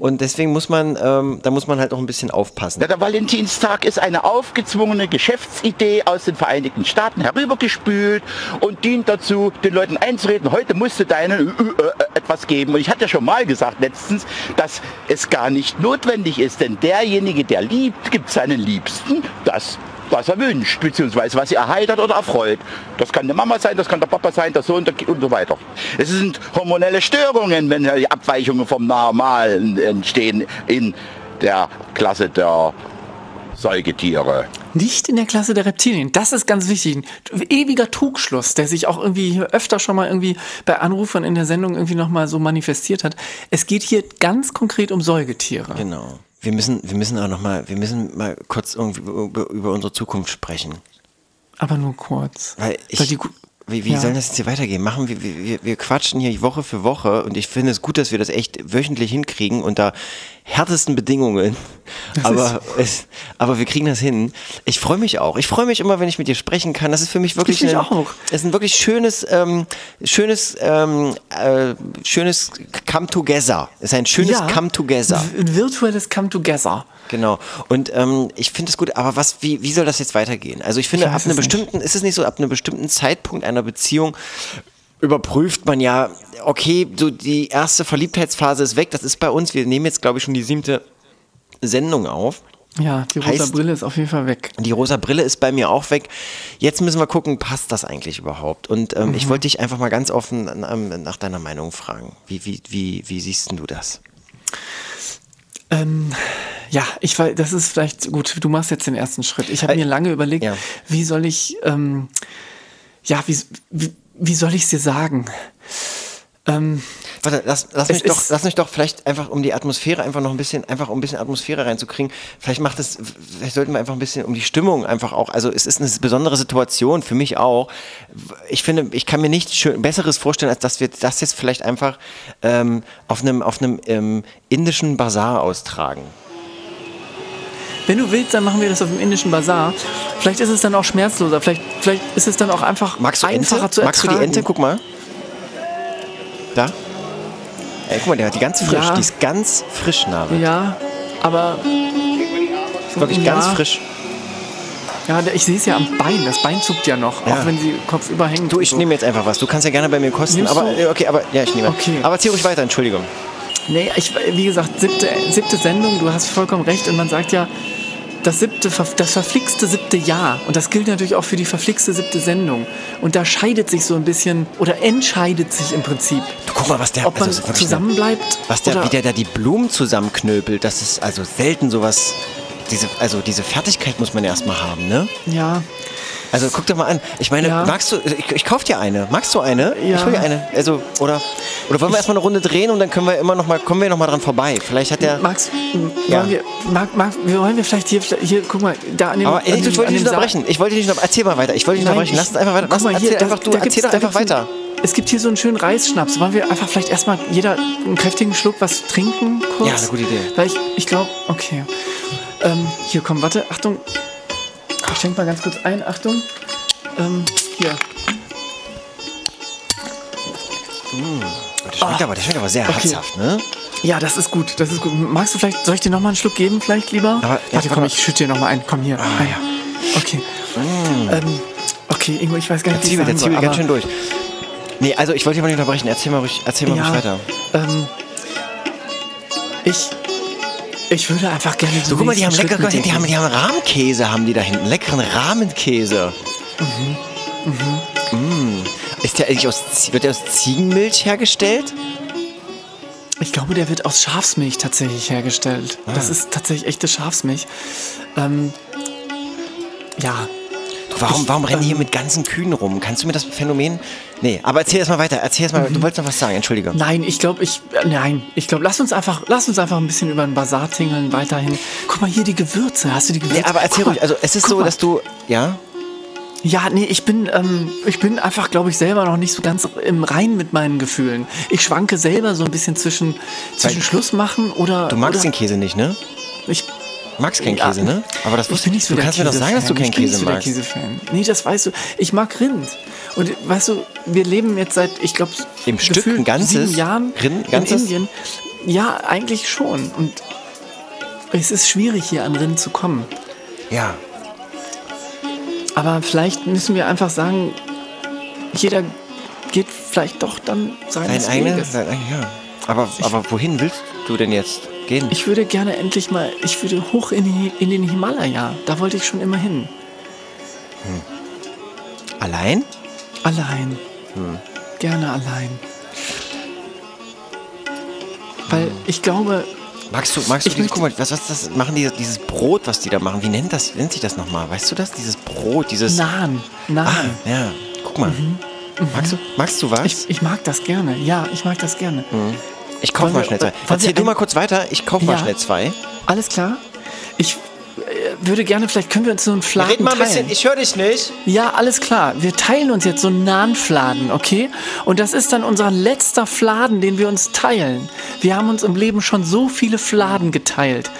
Speaker 2: Und deswegen muss man, ähm, da muss man halt auch ein bisschen aufpassen.
Speaker 3: Ja, der Valentinstag ist eine aufgezwungene Geschäftsidee aus den Vereinigten Staaten herübergespült und dient dazu, den Leuten einzureden, heute musst du deinen äh, äh, etwas geben. Und ich hatte ja schon mal gesagt letztens, dass es gar nicht notwendig ist, denn derjenige, der liebt, gibt seinen Liebsten das, was er wünscht, beziehungsweise was sie erheitert oder erfreut. Das kann die Mama sein, das kann der Papa sein, der Sohn der und so weiter. Es sind hormonelle Störungen, wenn die Abweichungen vom Normalen entstehen in der Klasse der Säugetiere.
Speaker 1: Nicht in der Klasse der Reptilien. Das ist ganz wichtig. Ein ewiger Trugschluss, der sich auch irgendwie öfter schon mal irgendwie bei Anrufern in der Sendung irgendwie nochmal so manifestiert hat. Es geht hier ganz konkret um Säugetiere.
Speaker 2: Genau. Wir müssen, wir müssen auch noch mal, wir müssen mal kurz irgendwie über, über unsere Zukunft sprechen.
Speaker 1: Aber nur kurz.
Speaker 2: Weil ich,
Speaker 1: Weil die
Speaker 2: wie, wie
Speaker 1: Ja.
Speaker 2: soll das jetzt hier weitergehen? Machen wir, wir- wir quatschen hier Woche für Woche und ich finde es gut, dass wir das echt wöchentlich hinkriegen und da härtesten Bedingungen. Aber, es, aber wir kriegen das hin. Ich freue mich auch. Ich freue mich immer, wenn ich mit dir sprechen kann. Das ist für mich wirklich
Speaker 1: Ich
Speaker 2: ein,
Speaker 1: auch.
Speaker 2: Es ist ein wirklich schönes, ähm, schönes, ähm, äh, schönes Come Together. Es ist ein schönes Come Together.
Speaker 1: Ein virtuelles Come Together.
Speaker 2: Genau. Und ähm, ich finde es gut, aber was, wie, wie soll das jetzt weitergehen? Also ich finde,
Speaker 1: Ich
Speaker 2: ab einem
Speaker 1: es nicht.
Speaker 2: bestimmten, ist es nicht so, ab einem bestimmten Zeitpunkt einer Beziehung überprüft man ja, okay, so die erste Verliebtheitsphase ist weg, das ist bei uns, wir nehmen jetzt, glaube ich, schon die siebte Sendung auf.
Speaker 1: Ja, die rosa
Speaker 2: Heißt-
Speaker 1: Brille ist auf jeden Fall weg.
Speaker 2: Die rosa Brille ist bei mir auch weg. Jetzt müssen wir gucken, passt das eigentlich überhaupt? Und ähm,
Speaker 1: Mhm.
Speaker 2: ich wollte dich einfach mal ganz offen ähm, nach deiner Meinung fragen. Wie, wie, wie, wie siehst du das?
Speaker 1: Ähm, ja, ich weiß, das ist vielleicht gut. Du machst jetzt den ersten Schritt. Ich habe
Speaker 2: Äh,
Speaker 1: mir lange überlegt,
Speaker 2: ja.
Speaker 1: wie soll ich, ähm, ja, wie, wie, wie soll ich es dir sagen? Ähm,
Speaker 2: Warte, lass, lass, mich doch, lass mich doch vielleicht einfach, um die Atmosphäre einfach noch ein bisschen, einfach um ein bisschen Atmosphäre reinzukriegen, vielleicht macht es, vielleicht sollten wir einfach ein bisschen um die Stimmung einfach auch, also es ist eine besondere Situation für mich auch. Ich finde, ich kann mir nichts schön, Besseres vorstellen, als dass wir das jetzt vielleicht einfach ähm, auf einem, auf einem ähm, indischen Bazar austragen.
Speaker 1: wenn du willst, dann machen wir das auf dem indischen Bazar. Vielleicht ist es dann auch schmerzloser. Vielleicht, vielleicht ist es dann auch einfach
Speaker 2: Magst du
Speaker 1: einfacher
Speaker 2: Ente?
Speaker 1: zu
Speaker 2: Magst du
Speaker 1: ertragen.
Speaker 2: die Ente? Guck mal. Da. Ey, guck mal, der hat die ganz frisch,
Speaker 1: Ja.
Speaker 2: die ist ganz frisch, Name.
Speaker 1: Ja, aber
Speaker 2: Wirklich
Speaker 1: ja.
Speaker 2: ganz frisch.
Speaker 1: ja, ich sehe es ja am Bein. Das Bein zuckt ja noch,
Speaker 2: Ja.
Speaker 1: auch wenn sie kopfüber hängt.
Speaker 2: Du, ich
Speaker 1: so.
Speaker 2: nehme jetzt einfach was. Du kannst ja gerne bei mir kosten.
Speaker 1: Nimmst
Speaker 2: aber,
Speaker 1: du?
Speaker 2: äh, okay, aber, ja, ich nehme.
Speaker 1: Okay.
Speaker 2: Aber zieh ruhig weiter, Entschuldigung.
Speaker 1: Nee, ich, wie gesagt, siebte, siebte Sendung, du hast vollkommen recht. Und man sagt ja, das siebte, das verflixte siebte Jahr. Und das gilt natürlich auch für die verflixte siebte Sendung. Und da scheidet sich so ein bisschen, oder entscheidet sich im Prinzip,
Speaker 2: Du, guck mal, was der,
Speaker 1: ob man
Speaker 2: also,
Speaker 1: zusammenbleibt.
Speaker 2: was der,
Speaker 1: oder,
Speaker 2: wie der da die Blumen zusammenknöpelt, das ist also selten sowas. Diese, also diese Fertigkeit muss man erstmal haben, ne?
Speaker 1: Ja,
Speaker 2: Also guck dir mal an. Ich meine,
Speaker 1: Ja.
Speaker 2: magst du, ich, ich kauf dir eine. Magst du eine?
Speaker 1: Ja.
Speaker 2: Ich hol dir eine. Also, oder, oder wollen wir erstmal eine Runde drehen und dann können wir immer noch mal, kommen wir noch mal dran vorbei. Vielleicht hat der.
Speaker 1: Max,
Speaker 2: Ja.
Speaker 1: wollen, wir, mag, mag, wollen wir vielleicht hier, hier, guck mal, da an dem.
Speaker 2: Aber
Speaker 1: an
Speaker 2: ey,
Speaker 1: dem,
Speaker 2: ich wollte dich nicht unterbrechen. Ich wollte nicht noch, erzähl mal weiter. Ich wollte dich nicht
Speaker 1: Nein,
Speaker 2: unterbrechen. Lass uns einfach weiter. Lass,
Speaker 1: mal,
Speaker 2: erzähl
Speaker 1: hier, da-
Speaker 2: einfach, du,
Speaker 1: da
Speaker 2: erzähl doch einfach weiter.
Speaker 1: Es gibt hier so einen schönen Reisschnaps. Wollen wir einfach vielleicht erstmal jeder einen kräftigen Schluck was trinken? Kurz?
Speaker 2: Ja, eine gute Idee.
Speaker 1: Weil ich, ich glaube, okay. Ähm, hier, komm, warte, Achtung. Ich schenke mal ganz kurz ein, Achtung. Ähm, hier.
Speaker 2: Das schmeckt aber, das schmeckt aber sehr
Speaker 1: Okay.
Speaker 2: herzhaft, ne?
Speaker 1: Ja, das ist gut, das ist gut. Magst du vielleicht, soll ich dir nochmal einen Schluck geben, vielleicht lieber?
Speaker 2: Aber- ja,
Speaker 1: Warte, komm,
Speaker 2: aber-
Speaker 1: ich schütte dir nochmal ein. Komm hier. Ah, ja. Okay. Ähm, okay, Ingo, ich weiß gar nicht,
Speaker 2: Der
Speaker 1: wie ich
Speaker 2: Zwiebel, der
Speaker 1: sagen
Speaker 2: Zwiebel
Speaker 1: soll,
Speaker 2: ganz
Speaker 1: aber-
Speaker 2: schön durch. Nee, also ich wollte dich mal nicht unterbrechen. Erzähl mal ruhig, erzähl mal
Speaker 1: Ja,
Speaker 2: ruhig weiter.
Speaker 1: Ähm, ich, ich würde einfach gerne
Speaker 2: So, guck mal, die haben lecker, die haben, die haben Rahmkäse, haben die da hinten. Leckeren Rahmenkäse.
Speaker 1: Mhm.
Speaker 2: Mm. Ist der eigentlich aus, wird der aus Ziegenmilch hergestellt?
Speaker 1: Ich glaube, der wird aus Schafsmilch tatsächlich hergestellt.
Speaker 2: Ah.
Speaker 1: Das ist tatsächlich echte Schafsmilch. Ähm, ja,
Speaker 2: Du, warum,
Speaker 1: Ich,
Speaker 2: warum rennen die hier
Speaker 1: ähm,
Speaker 2: mit ganzen Kühen rum? Kannst du mir das Phänomen? Nee, aber erzähl erst mal weiter. Erzähl erst mal,
Speaker 1: Mhm.
Speaker 2: du wolltest noch was sagen, entschuldige.
Speaker 1: nein, ich glaube, ich, äh, nein, ich glaube, lass uns einfach, lass uns einfach ein bisschen über den Bazar tingeln weiterhin. Guck mal hier die Gewürze. Hast du die Gewürze?
Speaker 2: Nee, aber erzähl ruhig. Also es ist so,
Speaker 1: mal.
Speaker 2: dass du, ja?
Speaker 1: Ja, nee, ich bin, ähm, ich bin einfach, glaube ich, selber noch nicht so ganz im Rein mit meinen Gefühlen. Ich schwanke selber so ein bisschen zwischen, zwischen
Speaker 2: Weil-
Speaker 1: Schluss machen oder.
Speaker 2: Du magst
Speaker 1: oder,
Speaker 2: den Käse nicht, ne?
Speaker 1: Ich,
Speaker 2: Magst keinen Käse, ne? Aber das
Speaker 1: ich
Speaker 2: wusste
Speaker 1: bin nicht so
Speaker 2: Du kannst mir doch sagen, dass du keinen.
Speaker 1: Ich
Speaker 2: Käse
Speaker 1: so
Speaker 2: magst.
Speaker 1: Käsefan. Nee, das weißt du. Ich mag Rind. Und weißt du, wir leben jetzt seit, ich glaube,
Speaker 2: Im Stück ein ganzes
Speaker 1: sieben Jahren
Speaker 2: Rind,
Speaker 1: in
Speaker 2: ganzes?
Speaker 1: Indien. Ja, eigentlich schon. Und es ist schwierig, hier an Rind zu kommen.
Speaker 2: Ja.
Speaker 1: Aber vielleicht müssen wir einfach sagen, jeder geht vielleicht doch dann seines
Speaker 2: eigenes,
Speaker 1: Weges.
Speaker 2: eigen- ja. Aber, aber wohin willst du denn jetzt gehen?
Speaker 1: Ich würde gerne endlich mal, ich würde hoch in, die, in den Himalaya. Da wollte ich schon immer hin.
Speaker 2: Allein?
Speaker 1: Allein.
Speaker 2: Hm.
Speaker 1: Gerne allein. Weil
Speaker 2: Hm.
Speaker 1: ich glaube,
Speaker 2: Magst du, magst du guck mal, was, was das machen die, dieses Brot, was die da machen? Wie nennt das, nennt sich das nochmal? Weißt du das? Dieses Brot, dieses.
Speaker 1: Nahen.
Speaker 2: ah,
Speaker 1: Nahen.
Speaker 2: ja. Guck mal. Magst du, magst du was?
Speaker 1: Mhm. Ich, ich mag das gerne. Ja, ich mag das gerne.
Speaker 2: Ich kauf
Speaker 1: Wollen
Speaker 2: mal schnell zwei. Erzähl du mal kurz weiter, ich kauf mal
Speaker 1: Ja.
Speaker 2: schnell zwei.
Speaker 1: Alles klar? Ich, würde gerne, vielleicht können wir uns so einen Fladen
Speaker 2: Red mal ein
Speaker 1: teilen.
Speaker 2: bisschen, ich höre dich nicht.
Speaker 1: Ja, alles klar. Wir teilen uns jetzt so einen Nahenfladen, okay? Und das ist dann unser letzter Fladen, den wir uns teilen. Wir haben uns im Leben schon so viele Fladen geteilt.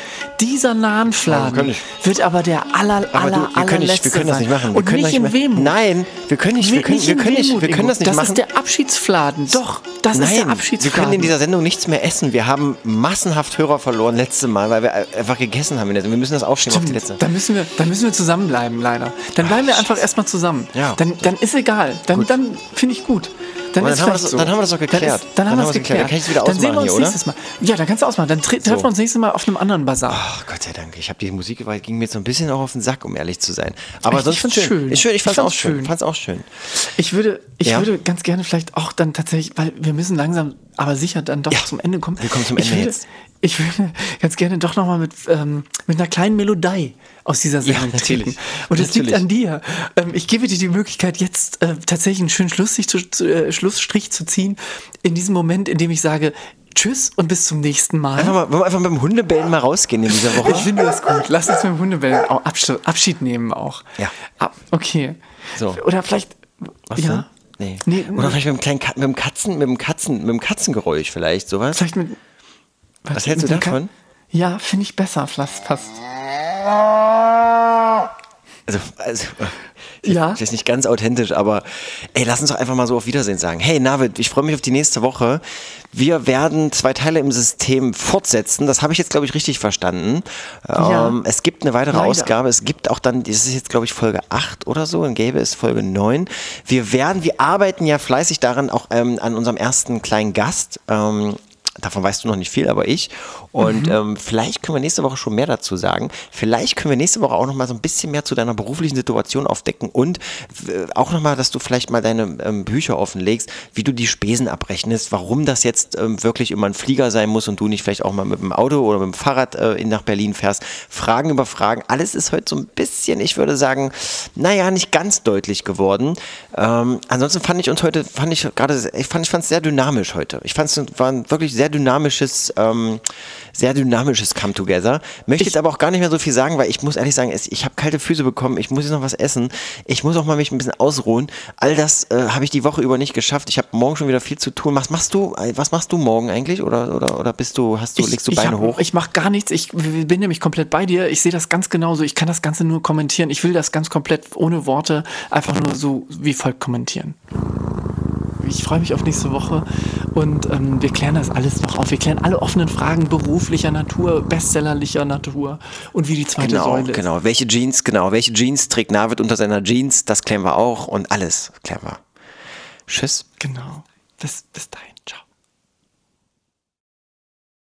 Speaker 1: Dieser
Speaker 2: wir
Speaker 1: Nahenfladen
Speaker 2: können nicht.
Speaker 1: wird aber der aller,
Speaker 2: Aber
Speaker 1: aller,
Speaker 2: du, wir können, nicht,
Speaker 1: allerletzte
Speaker 2: wir können das nicht machen. Wir
Speaker 1: Und
Speaker 2: können
Speaker 1: nicht
Speaker 2: das
Speaker 1: in
Speaker 2: nicht
Speaker 1: Wehmut.
Speaker 2: Nein, wir können nicht, wir
Speaker 1: Wir-
Speaker 2: können, wir
Speaker 1: in
Speaker 2: können nicht,
Speaker 1: Wehmut,
Speaker 2: wir können das nicht
Speaker 1: das
Speaker 2: machen.
Speaker 1: ist der Abschiedsfladen. Doch, das ist der
Speaker 2: Nein,
Speaker 1: Abschiedsfladen.
Speaker 2: wir können in dieser Sendung nichts mehr essen. Wir haben massenhaft Hörer verloren letztes Mal, weil wir einfach gegessen haben. Wir müssen das aufschieben auf die letzte.
Speaker 1: Dann müssen wir, dann müssen wir zusammenbleiben, leider. Dann bleiben wir einfach erstmal zusammen.
Speaker 2: Ja.
Speaker 1: Dann, dann ist egal. Dann, dann finde ich gut. Dann,
Speaker 2: dann haben das-
Speaker 1: so.
Speaker 2: dann haben wir das doch geklärt.
Speaker 1: Dann, ist, dann, haben wir es geklärt.
Speaker 2: Dann kann ich es wieder
Speaker 1: Dann sehen wir uns
Speaker 2: hier,
Speaker 1: nächstes Mal. Ja, dann kannst du ausmachen. Dann tre treffen wir uns nächstes Mal auf einem anderen Bazar.
Speaker 2: Ach Gott sei Dank. Ich habe die Musik, weil ging mir jetzt so ein bisschen auch auf den Sack, um ehrlich zu sein. Aber
Speaker 1: Echt?
Speaker 2: sonst
Speaker 1: Ich
Speaker 2: schön.
Speaker 1: schön.
Speaker 2: Ist schön. Ich
Speaker 1: Ich
Speaker 2: fand's auch schön. Fand's auch schön.
Speaker 1: Ich würde, ich
Speaker 2: Ja?
Speaker 1: würde ganz gerne vielleicht auch dann tatsächlich, weil wir müssen langsam, aber sicher dann doch
Speaker 2: Ja.
Speaker 1: zum Ende kommen.
Speaker 2: Wir kommen zum
Speaker 1: ich
Speaker 2: Ende
Speaker 1: würde,
Speaker 2: jetzt.
Speaker 1: Ich würde ganz gerne doch nochmal mit, ähm, mit einer kleinen Melodie aus dieser Sendung
Speaker 2: natürlich.
Speaker 1: treten. Und es liegt an dir. Ähm, ich gebe dir die Möglichkeit, jetzt äh, tatsächlich einen schönen Schlussstrich zu, zu, äh, Schlussstrich zu ziehen. In diesem Moment, in dem ich sage, Tschüss und bis zum nächsten Mal.
Speaker 2: Einfach mal, wollen wir einfach mit dem Hundebellen mal rausgehen in dieser Woche?
Speaker 1: Ich finde das gut. Lass uns mit dem Hundebellen auch Abschied, nehmen auch.
Speaker 2: Ja.
Speaker 1: Ab, okay.
Speaker 2: So.
Speaker 1: Oder vielleicht.
Speaker 2: Was
Speaker 1: ja.
Speaker 2: denn? Nee.
Speaker 1: Nee,
Speaker 2: Oder vielleicht mit dem kleinen Kat mit dem Katzen, mit dem Katzen, mit dem Katzengeräusch vielleicht, sowas.
Speaker 1: Vielleicht mit.
Speaker 2: Was hältst du
Speaker 1: Ka-
Speaker 2: davon?
Speaker 1: Ja, finde ich besser, fast.
Speaker 2: Also, also
Speaker 1: Ja.
Speaker 2: das ist nicht ganz authentisch, aber ey, lass uns doch einfach mal so auf Wiedersehen sagen. Hey Navid, ich freue mich auf die nächste Woche. Wir werden zwei Teile im System fortsetzen. Das habe ich jetzt, glaube ich, richtig verstanden.
Speaker 1: Ja.
Speaker 2: Ähm, es gibt eine weitere
Speaker 1: Leider.
Speaker 2: Ausgabe. Es gibt auch dann, das ist jetzt, glaube ich, Folge 8 oder so, dann gäbe es Folge 9. Wir werden, wir arbeiten ja fleißig daran, auch ähm, an unserem ersten kleinen Gast. Ähm, Davon weißt du noch nicht viel, aber ich. Und
Speaker 1: Mhm.
Speaker 2: ähm, vielleicht können wir nächste Woche schon mehr dazu sagen. Vielleicht können wir nächste Woche auch noch mal so ein bisschen mehr zu deiner beruflichen Situation aufdecken und äh, auch noch mal, dass du vielleicht mal deine ähm, Bücher offenlegst, wie du die Spesen abrechnest, warum das jetzt ähm, wirklich immer ein Flieger sein muss und du nicht vielleicht auch mal mit dem Auto oder mit dem Fahrrad äh, in, nach Berlin fährst. Fragen über Fragen. Alles ist heute so ein bisschen, ich würde sagen, naja, nicht ganz deutlich geworden. Ähm, ansonsten fand ich uns heute, fand ich gerade, ich fand ich es sehr dynamisch heute. Ich fand es war ein wirklich sehr dynamisches, ähm, sehr dynamisches Come Together. Möchte jetzt aber auch gar nicht mehr so viel sagen, weil ich muss ehrlich sagen, ich habe kalte Füße bekommen, ich muss jetzt noch was essen, ich muss auch mal mich ein bisschen ausruhen. All das äh, habe ich die Woche über nicht geschafft. Ich habe morgen schon wieder viel zu tun. Was machst du? äh, Was machst du morgen eigentlich? Oder, oder, oder bist du, hast du, legst du Beine
Speaker 1: hab,
Speaker 2: hoch?
Speaker 1: Ich mache gar nichts. Ich bin nämlich komplett bei dir. Ich sehe das ganz genauso. Ich kann das Ganze nur kommentieren. Ich will das ganz komplett ohne Worte einfach nur so wie folgt kommentieren. Ich freue mich auf nächste Woche und ähm, wir klären das alles noch auf. Wir klären alle offenen Fragen beruflicher Natur, bestsellerlicher Natur und wie die zweite
Speaker 2: Genau,
Speaker 1: Säule ist.
Speaker 2: genau. Welche Jeans, genau. Welche Jeans trägt Navid unter seiner Jeans? Das klären wir auch und alles klären wir. Tschüss.
Speaker 1: Genau. Bis, bis dahin.